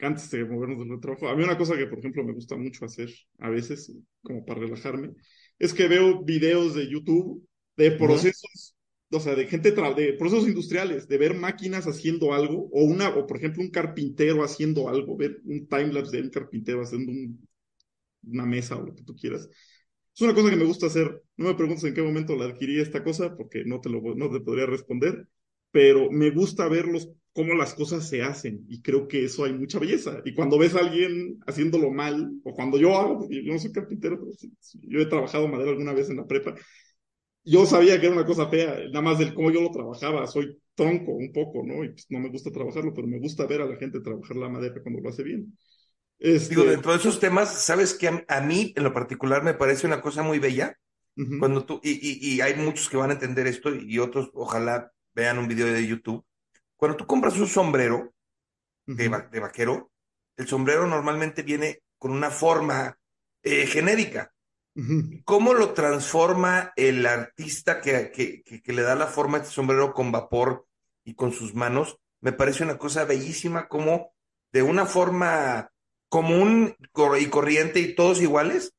antes de movernos del trabajo, a mí una cosa que, por ejemplo, me gusta mucho hacer a veces, como para relajarme, es que veo videos de YouTube de procesos, o sea, de gente, de procesos industriales, de ver máquinas haciendo algo, o una, o por ejemplo, un carpintero haciendo algo, ver un timelapse de un carpintero haciendo un- una mesa o lo que tú quieras. Es una cosa que me gusta hacer. No me preguntes en qué momento la adquirí esta cosa, porque no te lo no te podría responder, pero me gusta verlos cómo las cosas se hacen y creo que eso hay mucha belleza. Y cuando ves a alguien haciéndolo mal, o cuando yo hago, yo no soy carpintero, pero yo he trabajado madera alguna vez en la prepa, yo sabía que era una cosa fea, nada más del cómo yo lo trabajaba, soy tronco un poco, ¿no? Y pues no me gusta trabajarlo, pero me gusta ver a la gente trabajar la madera cuando lo hace bien. Este, Digo, dentro de esos temas, ¿sabes que a, a mí en lo particular me parece una cosa muy bella? Cuando tú, y, y, y hay muchos que van a entender esto y otros ojalá vean un video de YouTube. Cuando tú compras un sombrero de, va- de vaquero, el sombrero normalmente viene con una forma eh, genérica. ¿Cómo lo transforma el artista que, que, que, que le da la forma a este sombrero con vapor y con sus manos? Me parece una cosa bellísima, como de una forma común y corriente y todos iguales,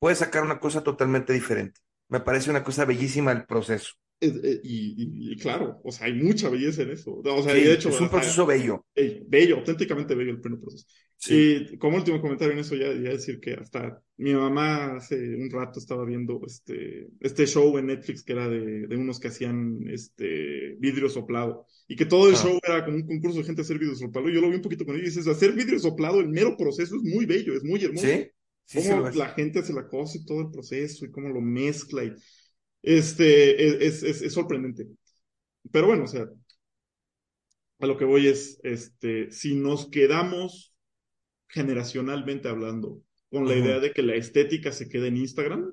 puede sacar una cosa totalmente diferente. Me parece una cosa bellísima el proceso. Es- eh, y, y- y claro, o sea, hay mucha belleza en eso. O sea, Sí, de hecho, es un o sea, proceso bello. bello, auténticamente bello el pleno proceso. Sí. Y como último comentario en eso, ya, ya decir que hasta mi mamá hace un rato estaba viendo este, este show en Netflix que era de, de unos que hacían este vidrio soplado y que todo el Ah. show era como un concurso de gente a hacer vidrio soplado. Yo lo vi un poquito con ellos y dices, hacer vidrio soplado, el mero proceso es muy bello, es muy hermoso. Sí, sí, cómo la gente hace la cosa y todo el proceso y cómo lo mezcla y este es, es, es sorprendente. Pero bueno, o sea, a lo que voy es, este, si nos quedamos generacionalmente hablando con la Ujú. idea de que la estética se quede en Instagram,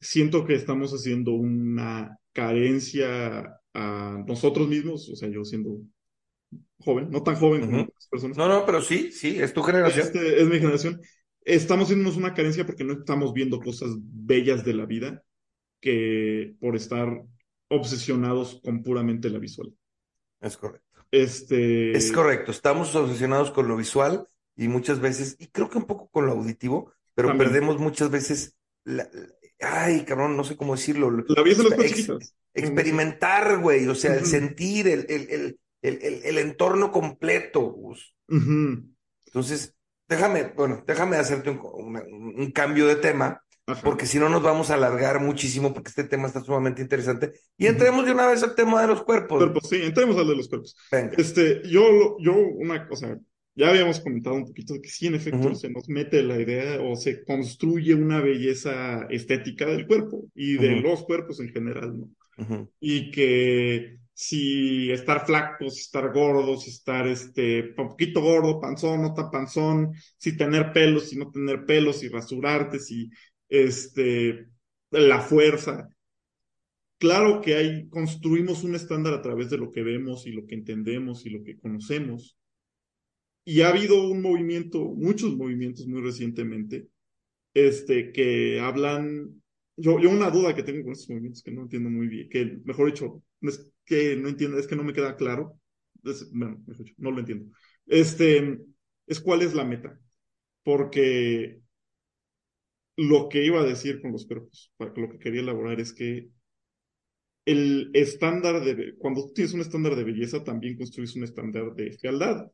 siento que estamos haciendo una carencia a nosotros mismos, o sea, yo siendo joven, no tan joven como Ujú. otras personas, No, no, pero sí, sí, es tu generación. este, es mi generación, estamos haciéndonos una carencia porque no estamos viendo cosas bellas de la vida que por estar obsesionados con puramente la visual. Es correcto. Este, Es correcto, estamos obsesionados con lo visual y muchas veces, y creo que un poco con lo auditivo, pero También. perdemos muchas veces, la- ay, cabrón, no sé cómo decirlo, la belleza de las cosas ex- experimentar, güey, o sea, el sentir, el, el, el, el, el- el entorno completo. Ujú. Entonces, déjame, bueno, déjame hacerte un, una- un cambio de tema, Ajá. porque si no nos vamos a alargar muchísimo, porque este tema está sumamente interesante. Y entremos de una vez al tema de los cuerpos. Cuerpos, sí, entremos al de los cuerpos. Venga. Este, yo, yo, una cosa, ya habíamos comentado un poquito de que sí, en efecto, se nos mete la idea o se construye una belleza estética del cuerpo y de los cuerpos en general, ¿no? Y que si estar flacos, si estar gordos, si estar este, un poquito gordo, panzón, no tan panzón, si tener pelos, si no tener pelos, si rasurarte, si este, la fuerza. Claro que hay, construimos un estándar a través de lo que vemos y lo que entendemos y lo que conocemos. Y ha habido un movimiento, muchos movimientos muy recientemente, este, que hablan, yo, yo una duda que tengo con estos movimientos que no entiendo muy bien, que mejor dicho, es que no entiendo, es que no me queda claro, bueno, mejor dicho, no lo entiendo. Este, es cuál es la meta, porque lo que iba a decir con los cuerpos, lo que quería elaborar es que el estándar de, cuando tú tienes un estándar de belleza, también construyes un estándar de fealdad,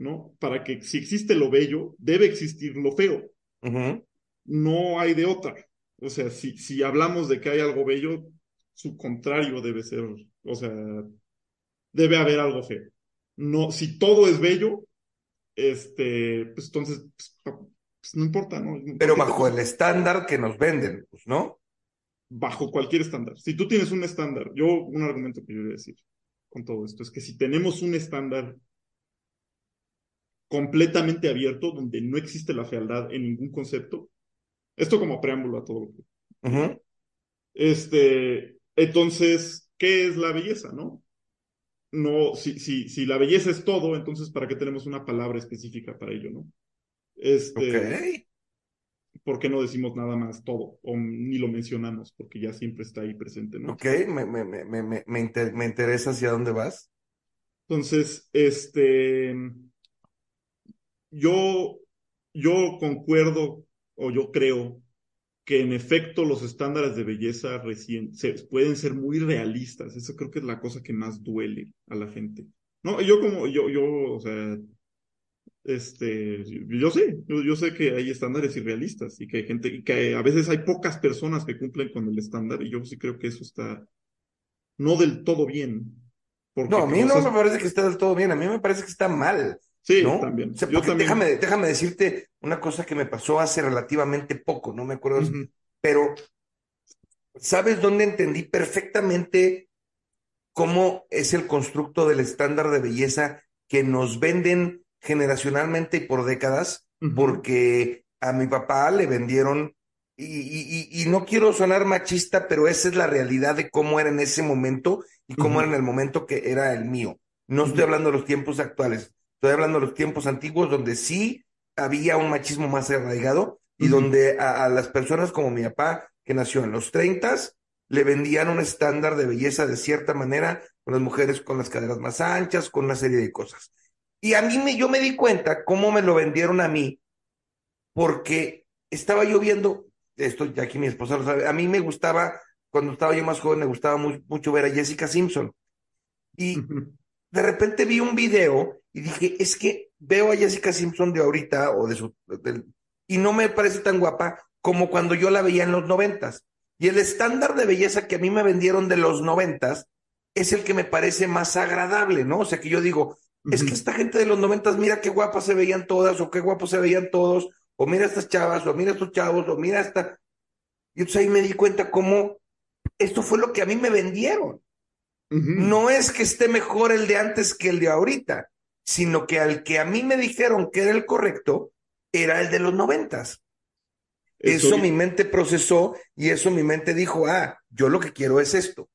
¿no? Para que si existe lo bello, debe existir lo feo. No hay de otra. O sea, si, si hablamos de que hay algo bello, su contrario debe ser, o sea, debe haber algo feo. No, si todo es bello, este, pues entonces, pues, pues, no importa, ¿no? Pero bajo el estándar que nos venden, pues, ¿no? bajo cualquier estándar. Si tú tienes un estándar, yo un argumento que yo voy a decir con todo esto es que si tenemos un estándar completamente abierto donde no existe la fealdad en ningún concepto, esto como preámbulo a todo lo que este, entonces, ¿qué es la belleza, no? No, si, si, si la belleza es todo, entonces ¿para qué tenemos una palabra específica para ello, no? Este. ¿por qué no decimos nada más todo? O ni lo mencionamos, porque ya siempre está ahí presente, ¿no? Ok, me, me, me, me, me- me inter- me interesa hacia dónde vas. Entonces, este, yo, yo concuerdo o yo creo que en efecto los estándares de belleza recién se, pueden ser muy realistas. Eso creo que es la cosa que más duele a la gente. No, yo como, yo, yo, o sea, este, yo sé, yo, yo sé que hay estándares irrealistas y que hay gente, y que a veces hay pocas personas que cumplen con el estándar y yo sí creo que eso está no del todo bien. Porque No, a mí no me parece que está del todo bien, a mí me parece que está mal, Sí, ¿no? también. O sea, Yo porque también. déjame, déjame decirte una cosa que me pasó hace relativamente poco, no me acuerdo, pero ¿sabes dónde entendí perfectamente cómo es el constructo del estándar de belleza que nos venden generacionalmente y por décadas? Porque a mi papá le vendieron, y, y- y- y no quiero sonar machista, pero esa es la realidad de cómo era en ese momento y cómo era en el momento que era el mío. No estoy hablando de los tiempos actuales, estoy hablando de los tiempos antiguos donde sí había un machismo más arraigado y donde a, a las personas como mi papá, que nació en los 30, le vendían un estándar de belleza de cierta manera, con las mujeres con las caderas más anchas, con una serie de cosas. Y a mí me, yo me di cuenta cómo me lo vendieron a mí, porque estaba yo viendo, esto ya aquí mi esposa lo sabe, a mí me gustaba, cuando estaba yo más joven, me gustaba mu- mucho ver a Jessica Simpson. Y de repente vi un video y dije, es que veo a Jessica Simpson de ahorita o de su, y no me parece tan guapa como cuando yo la veía en los noventas. Y el estándar de belleza que a mí me vendieron de los noventas es el que me parece más agradable, ¿no? O sea, que yo digo, es que esta gente de los noventas, mira qué guapas se veían todas, o qué guapos se veían todos, o mira estas chavas, o mira estos chavos, o mira esta. Y entonces ahí me di cuenta cómo esto fue lo que a mí me vendieron. No es que esté mejor el de antes que el de ahorita, sino que al que a mí me dijeron que era el correcto, era el de los noventas. Eso mi mente procesó y eso mi mente dijo, ah, yo lo que quiero es esto.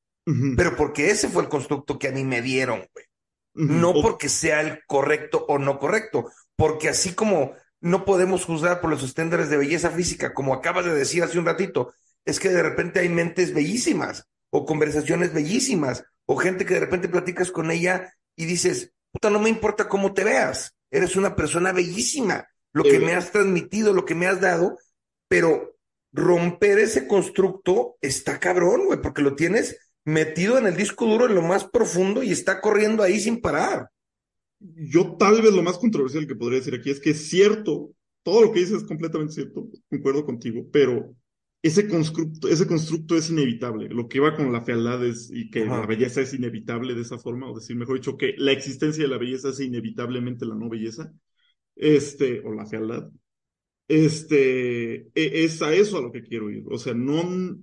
Pero porque ese fue el constructo que a mí me dieron, güey. No porque sea el correcto o no correcto, porque así como no podemos juzgar por los estándares de belleza física, como acabas de decir hace un ratito, es que de repente hay mentes bellísimas o conversaciones bellísimas o gente que de repente platicas con ella y dices, puta, no me importa cómo te veas, eres una persona bellísima, lo que me has transmitido, lo que me has dado, pero romper ese constructo está cabrón, güey, porque lo tienes metido en el disco duro en lo más profundo y está corriendo ahí sin parar. Yo tal vez lo más controversial que podría decir aquí es que es cierto, todo lo que dices es completamente cierto, concuerdo contigo, pero ese constructo, ese constructo es inevitable. Lo que va con la fealdad es, y que Ajá. la belleza es inevitable de esa forma, o decir, mejor dicho, que la existencia de la belleza es inevitablemente la no belleza, este, o la fealdad. Este, e- es a eso a lo que quiero ir. O sea, no,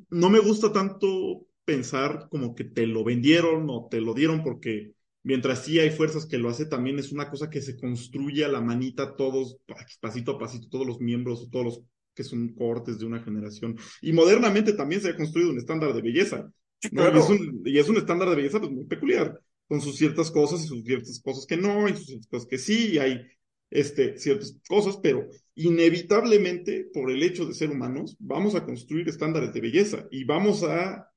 no me gusta tanto pensar como que te lo vendieron o te lo dieron porque mientras sí hay fuerzas que lo hace, también es una cosa que se construye a la manita todos, pa- pasito a pasito, todos los miembros, todos los que son cortes de una generación. Y modernamente también se ha construido un estándar de belleza. Sí, ¿no? claro. Y, es un, y es un estándar de belleza pues, muy peculiar, con sus ciertas cosas y sus ciertas cosas que no, y sus ciertas cosas que sí, y hay este, ciertas cosas, pero inevitablemente, por el hecho de ser humanos, vamos a construir estándares de belleza y vamos a,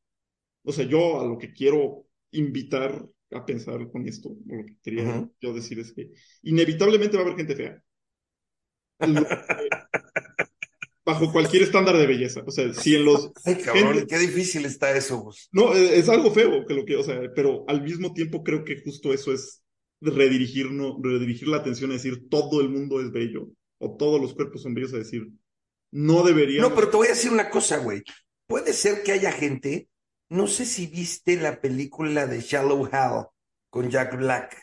o sea, yo a lo que quiero invitar a pensar con esto, o lo que quería yo decir es que inevitablemente va a haber gente fea. Lo que- bajo cualquier estándar de belleza. O sea, si en los Ay, cabrón, gente- qué difícil está eso, Gus. no, eh, es algo feo que lo que, o sea, pero al mismo tiempo creo que justo eso es redirigir, no, redirigir la atención a decir todo el mundo es bello o todos los cuerpos son bellos, a decir no deberíamos. No, pero te voy a decir una cosa, güey. Puede ser que haya gente, no sé si viste la película de Shallow Hal con Jack Black.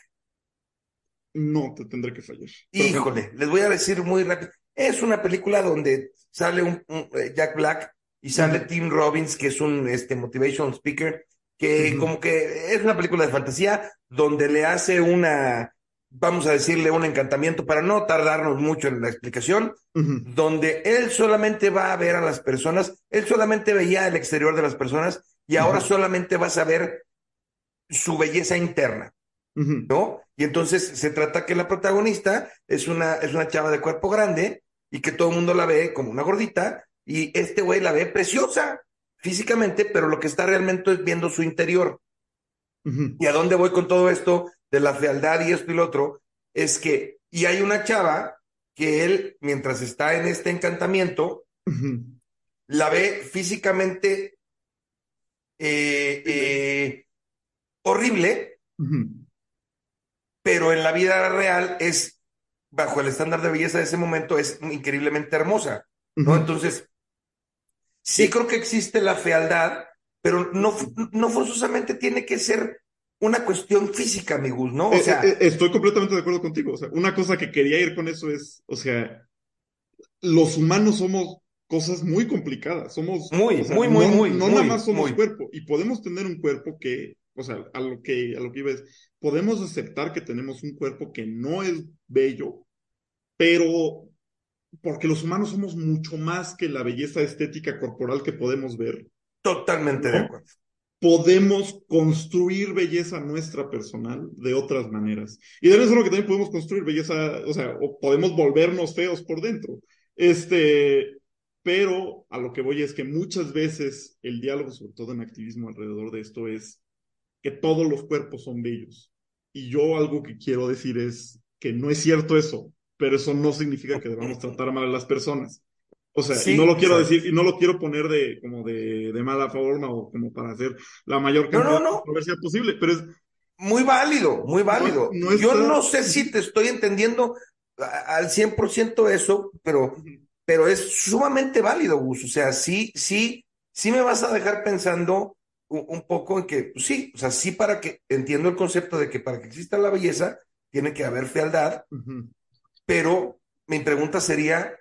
No, te tendré que fallar. Híjole, les voy a decir muy rápido. Es una película donde sale un, un, eh, Jack Black y sale. Tim Robbins, que es un este, motivational speaker, que como que es una película de fantasía donde le hace una, vamos a decirle, un encantamiento para no tardarnos mucho en la explicación, donde él solamente va a ver a las personas, él solamente veía el exterior de las personas y ahora solamente vas a ver su belleza interna. ¿no? Y entonces se trata que la protagonista es una, es una chava de cuerpo grande y que todo el mundo la ve como una gordita y este güey la ve preciosa físicamente, pero lo que está realmente es viendo su interior. ¿Y a dónde voy con todo esto de la fealdad y esto y lo otro? Es que, y hay una chava que él, mientras está en este encantamiento, la ve físicamente eh, eh, horrible, Ujú. pero en la vida real es, bajo el estándar de belleza de ese momento, es increíblemente hermosa, ¿no? Ujú. Entonces, sí creo que existe la fealdad, pero no, no forzosamente tiene que ser una cuestión física, mi Gus, ¿no? O Eh, sea, eh, eh, estoy completamente de acuerdo contigo. O sea, una cosa que quería ir con eso es, o sea, los humanos somos cosas muy complicadas. Somos, Muy, o sea, muy, muy, no, muy, no muy, nada más somos muy. cuerpo y podemos tener un cuerpo que, o sea, a lo que, a lo que iba es, podemos aceptar que tenemos un cuerpo que no es bello, pero porque los humanos somos mucho más que la belleza estética corporal que podemos ver. totalmente de ¿no? acuerdo. podemos construir belleza nuestra personal de otras maneras. Y de eso lo que también podemos construir belleza, o sea, o podemos volvernos feos por dentro. Este, pero a lo que voy es que muchas veces el diálogo, sobre todo en activismo alrededor de esto, es que todos los cuerpos son bellos. Y yo algo que quiero decir es que no es cierto eso, pero eso no significa que debamos tratar mal a las personas. O sea, Sí, y no lo quiero exacto. decir, y no lo quiero poner de como de, de mala forma o como para hacer la mayor No, cantidad no, de no. controversia posible, pero es, Muy válido, muy válido. no está- Yo no sé si te estoy entendiendo al 100% eso, pero, pero es sumamente válido, Gus. O sea, sí, sí, sí me vas a dejar pensando un, un poco en que, pues sí, o sea, sí para que, entiendo el concepto de que para que exista la belleza, tiene que haber fealdad, Ujú. Pero mi pregunta sería,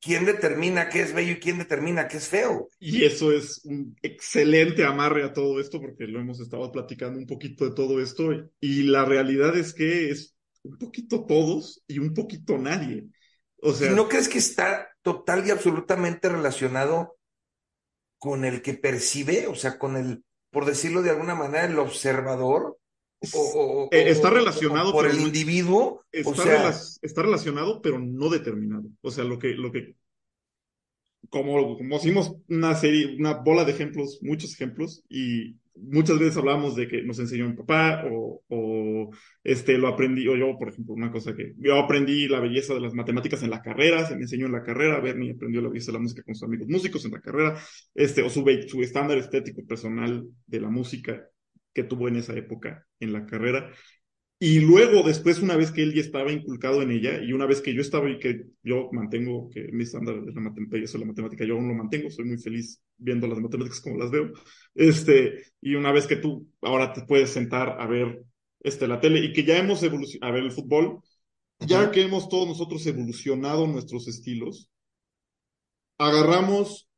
¿quién determina qué es bello y quién determina qué es feo? Y eso es un excelente amarre a todo esto, porque lo hemos estado platicando un poquito de todo esto, y la realidad es que es un poquito todos y un poquito nadie. O ¿Y sea, no crees que está total y absolutamente relacionado con el que percibe, o sea, con el, por decirlo de alguna manera, el observador? O, o- o- Eh, está o relacionado, por pero el no- individuo. O está, sea, rela- está relacionado, pero no determinado. O sea, lo que, lo que, como, como hicimos una serie, una bola de ejemplos, muchos ejemplos, y muchas veces hablamos de que nos enseñó mi papá, o, o este, lo aprendí, o yo, por ejemplo, una cosa que yo aprendí la belleza de las matemáticas en la carrera, se me enseñó en la carrera, Bernie aprendió la belleza de la música con sus amigos músicos en la carrera, este, o su, su estándar estético personal de la música que tuvo en esa época en la carrera. Y luego, después, una vez que él ya estaba inculcado en ella, y una vez que yo estaba y que yo mantengo que mi estándar es la matemática, eso la matemática, yo aún lo mantengo, soy muy feliz viendo las matemáticas como las veo. Este, y una vez que tú ahora te puedes sentar a ver este, la tele y que ya hemos evolucionado, a ver el fútbol, ya que hemos todos nosotros evolucionado nuestros estilos, agarramos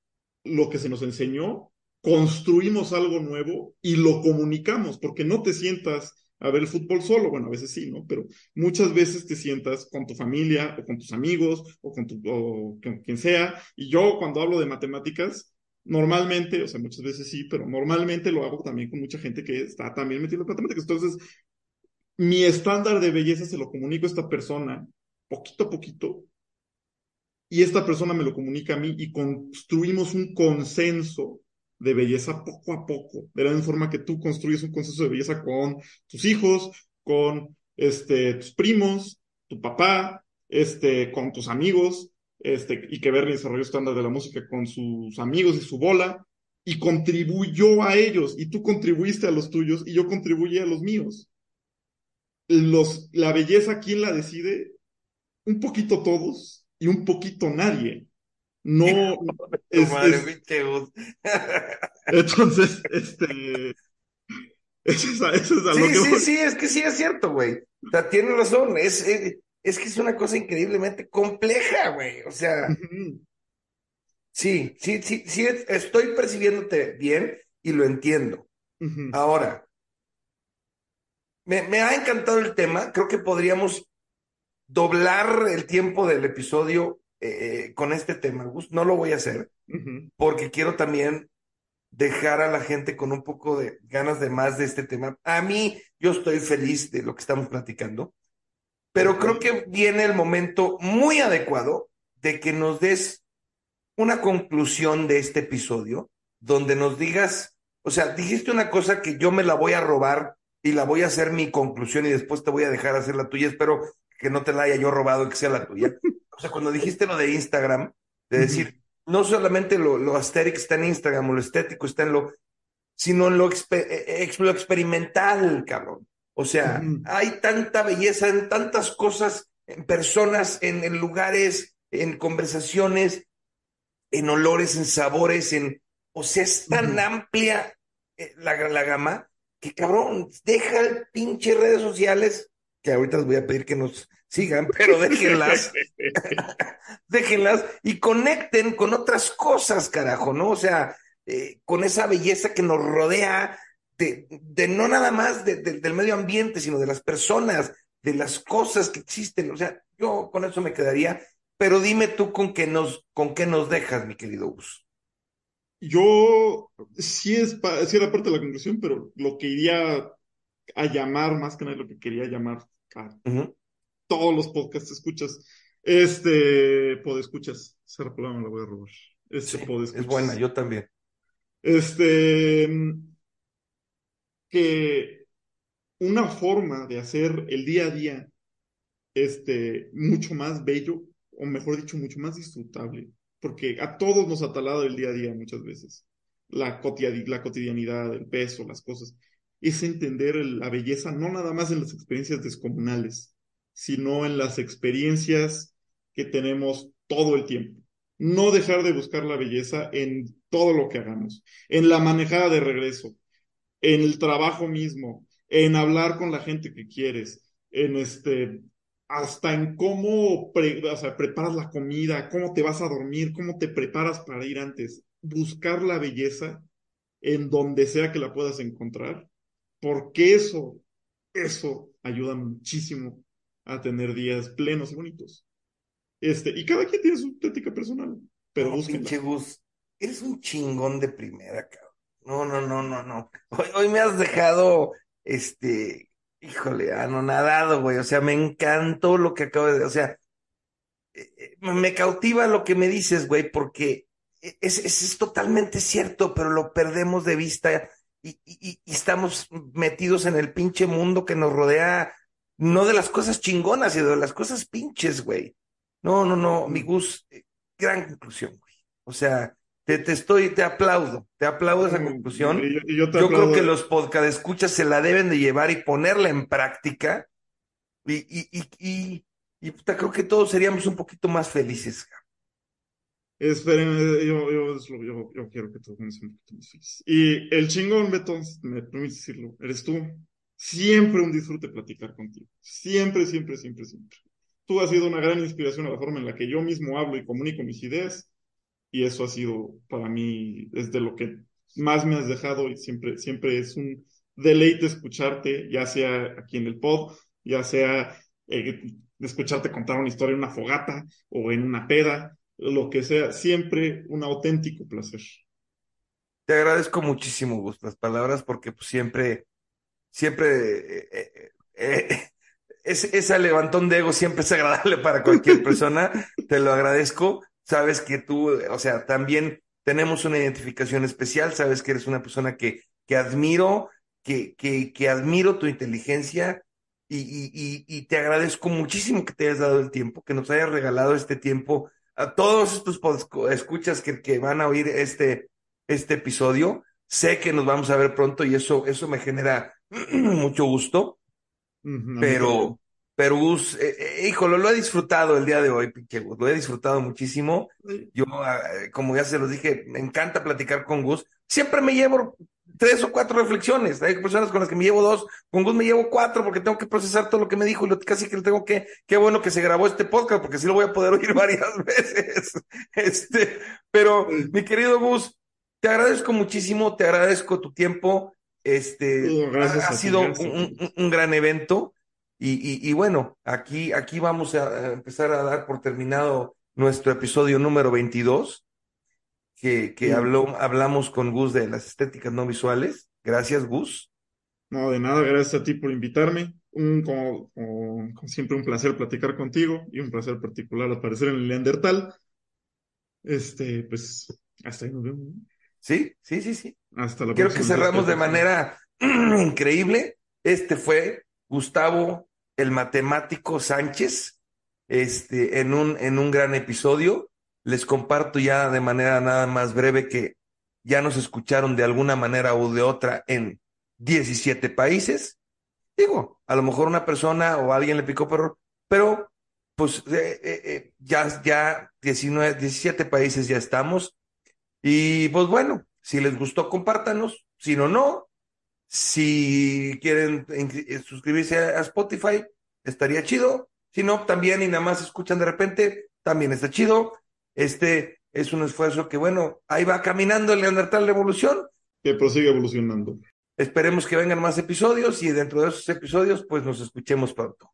lo que se nos enseñó, construimos algo nuevo y lo comunicamos, porque no te sientas a ver el fútbol solo, bueno, a veces sí, ¿no? Pero muchas veces te sientas con tu familia o con tus amigos o con, tu, o quien sea. Y yo cuando hablo de matemáticas, normalmente, o sea, muchas veces sí, pero normalmente lo hago también con mucha gente que está también metida en matemáticas. Entonces, mi estándar de belleza se lo comunico a esta persona poquito a poquito y esta persona me lo comunica a mí y construimos un consenso de belleza poco a poco, de la misma forma que tú construyes un consenso de belleza con tus hijos, con este, tus primos, tu papá, este, con tus amigos, este, y que Bernie desarrolló estándar de la música con sus amigos y su bola, y contribuyó a ellos, y tú contribuiste a los tuyos, y yo contribuí a los míos. Los, la belleza, ¿quién la decide? Un poquito todos y un poquito nadie. No, es, madre, es- entonces, este, eso es, a- eso es a lo Sí, que sí, voy. sí, es que sí es cierto, güey. O sea, tienes razón. Es, es, es que es una cosa increíblemente compleja, güey. O sea, sí, sí, sí, sí, estoy percibiéndote bien y lo entiendo. Ahora, me, me ha encantado el tema. Creo que podríamos doblar el tiempo del episodio eh, con este tema, Gus. No lo voy a hacer porque quiero también dejar a la gente con un poco de ganas de más de este tema. A mí, yo estoy feliz de lo que estamos platicando, pero creo que viene el momento muy adecuado de que nos des una conclusión de este episodio, donde nos digas, o sea, dijiste una cosa que yo me la voy a robar y la voy a hacer mi conclusión y después te voy a dejar hacer la tuya. Espero que no te la haya yo robado y que sea la tuya. O sea, cuando dijiste lo de Instagram, de decir, no solamente lo, lo aesthetic está en Instagram o lo estético está en lo, sino en lo, expe- eh, ex- lo experimental, cabrón. O sea, hay tanta belleza en tantas cosas, en personas, en, en lugares, en conversaciones, en olores, en sabores, en, o sea, es tan amplia eh, la, la gama que cabrón, deja el pinche redes sociales, que ahorita les voy a pedir que nos sigan, pero déjenlas, déjenlas y conecten con otras cosas, carajo, ¿no? O sea, eh, con esa belleza que nos rodea, de, de no nada más de- de- del medio ambiente, sino de las personas, de las cosas que existen. O sea, yo con eso me quedaría, pero dime tú con qué nos, con qué nos dejas, mi querido Gus. Yo sí es sí era parte de la conclusión, pero lo que iría a llamar, más que nada lo que quería llamar a. todos los podcasts escuchas, este, podescuchas, esa palabra me la voy a robar. Este, Sí, es buena, yo también. Este, que una forma de hacer el día a día, este, mucho más bello, o mejor dicho, mucho más disfrutable, porque a todos nos ha talado el día a día muchas veces, la cotidianidad, la cotidianidad, el peso, las cosas, es entender el- la belleza no nada más en las experiencias descomunales, sino en las experiencias que tenemos todo el tiempo. No dejar de buscar la belleza en todo lo que hagamos, en la manejada de regreso, en el trabajo mismo, en hablar con la gente que quieres, en este, hasta en cómo o sea, preparas la comida, cómo te vas a dormir, cómo te preparas para ir antes. Buscar la belleza en donde sea que la puedas encontrar, porque eso, eso ayuda muchísimo a tener días plenos y bonitos. Este, y cada quien tiene su estética personal, pero No, pinche Gus, eres un chingón de primera, cabrón. No, no, no, no, no. Hoy, hoy me has dejado, este, híjole, anonadado, güey. O sea, me encantó lo que acabo de, o sea, eh, eh, me cautiva lo que me dices, güey, porque es, es, es totalmente cierto, pero lo perdemos de vista y, y, y estamos metidos en el pinche mundo que nos rodea, no de las cosas chingonas, sino de las cosas pinches, güey. No, no, no, mi Gus, eh, gran conclusión, güey. O sea, te, te estoy, te aplaudo, te aplaudo esa conclusión. Y yo, y yo te Yo creo que los podcast escuchas se la deben de llevar y ponerla en práctica. Y, y, y, y, y puta, creo que todos seríamos un poquito más felices. cabrón. Esperen, yo, yo, quiero que todos sean un poquito más felices. Y el chingón, Beto, me permites decirlo, eres tú. Siempre un disfrute platicar contigo. Siempre, siempre, siempre, siempre. Tú has sido una gran inspiración a la forma en la que yo mismo hablo y comunico mis ideas. Y eso ha sido para mí, es de lo que más me has dejado y siempre, siempre es un deleite escucharte, ya sea aquí en el pod, ya sea eh, escucharte contar una historia en una fogata o en una peda, lo que sea, siempre un auténtico placer. Te agradezco muchísimo, Gus, las palabras, porque pues siempre, siempre, eh, eh, eh, ese, ese levantón de ego siempre es agradable para cualquier persona. Te lo agradezco. Sabes que tú, o sea, también tenemos una identificación especial. Sabes que eres una persona que, que admiro, que, que, que admiro tu inteligencia y, y, y, te agradezco muchísimo que te hayas dado el tiempo, que nos hayas regalado este tiempo a todos estos escuchas que, que van a oír este, este episodio. Sé que nos vamos a ver pronto y eso, eso me genera mucho gusto. Pero, pero Gus, eh, eh, híjole, lo he disfrutado el día de hoy, lo he disfrutado muchísimo. Yo, ah, eh, como ya se los dije, me encanta platicar con Gus. Siempre me llevo tres o cuatro reflexiones. Hay personas con las que me llevo dos, con Gus me llevo cuatro porque tengo que procesar todo lo que me dijo y lo, casi que le tengo que, qué bueno que se grabó este podcast porque así lo voy a poder oír varias veces. Este, pero mi querido Gus, te agradezco muchísimo, te agradezco tu tiempo. Este, ha, ha sido un, ti. un- un gran evento. Y, y- y bueno, aquí, aquí vamos a empezar a dar por terminado nuestro episodio número 22, que, que Sí. habló, hablamos con Gus de las estéticas no visuales. Gracias, Gus. No, de nada, gracias a ti por invitarme. Un, como, como- como siempre, un placer platicar contigo y un placer particular aparecer en el Neandertal. Este, pues, hasta ahí nos vemos. Sí, sí, sí, sí. Hasta la Quiero que cerramos de manera increíble. Este fue Gustavo, el matemático Sánchez, este, en un, en un gran episodio. Les comparto ya de manera nada más breve que ya nos escucharon de alguna manera o de otra en 17 países. Digo, a lo mejor una persona o alguien le picó perro, pero pues eh, eh, eh, ya, ya 19, 17 países ya estamos. Y pues bueno, si les gustó, compártanos. Si no, no. Si quieren eh, suscribirse a, Spotify, estaría chido. Si no, también y nada más escuchan de repente, también está chido. Este es un esfuerzo que, bueno, ahí va caminando el Neandertal Revolución. Que prosiga evolucionando. Esperemos que vengan más episodios y dentro de esos episodios, pues nos escuchemos pronto.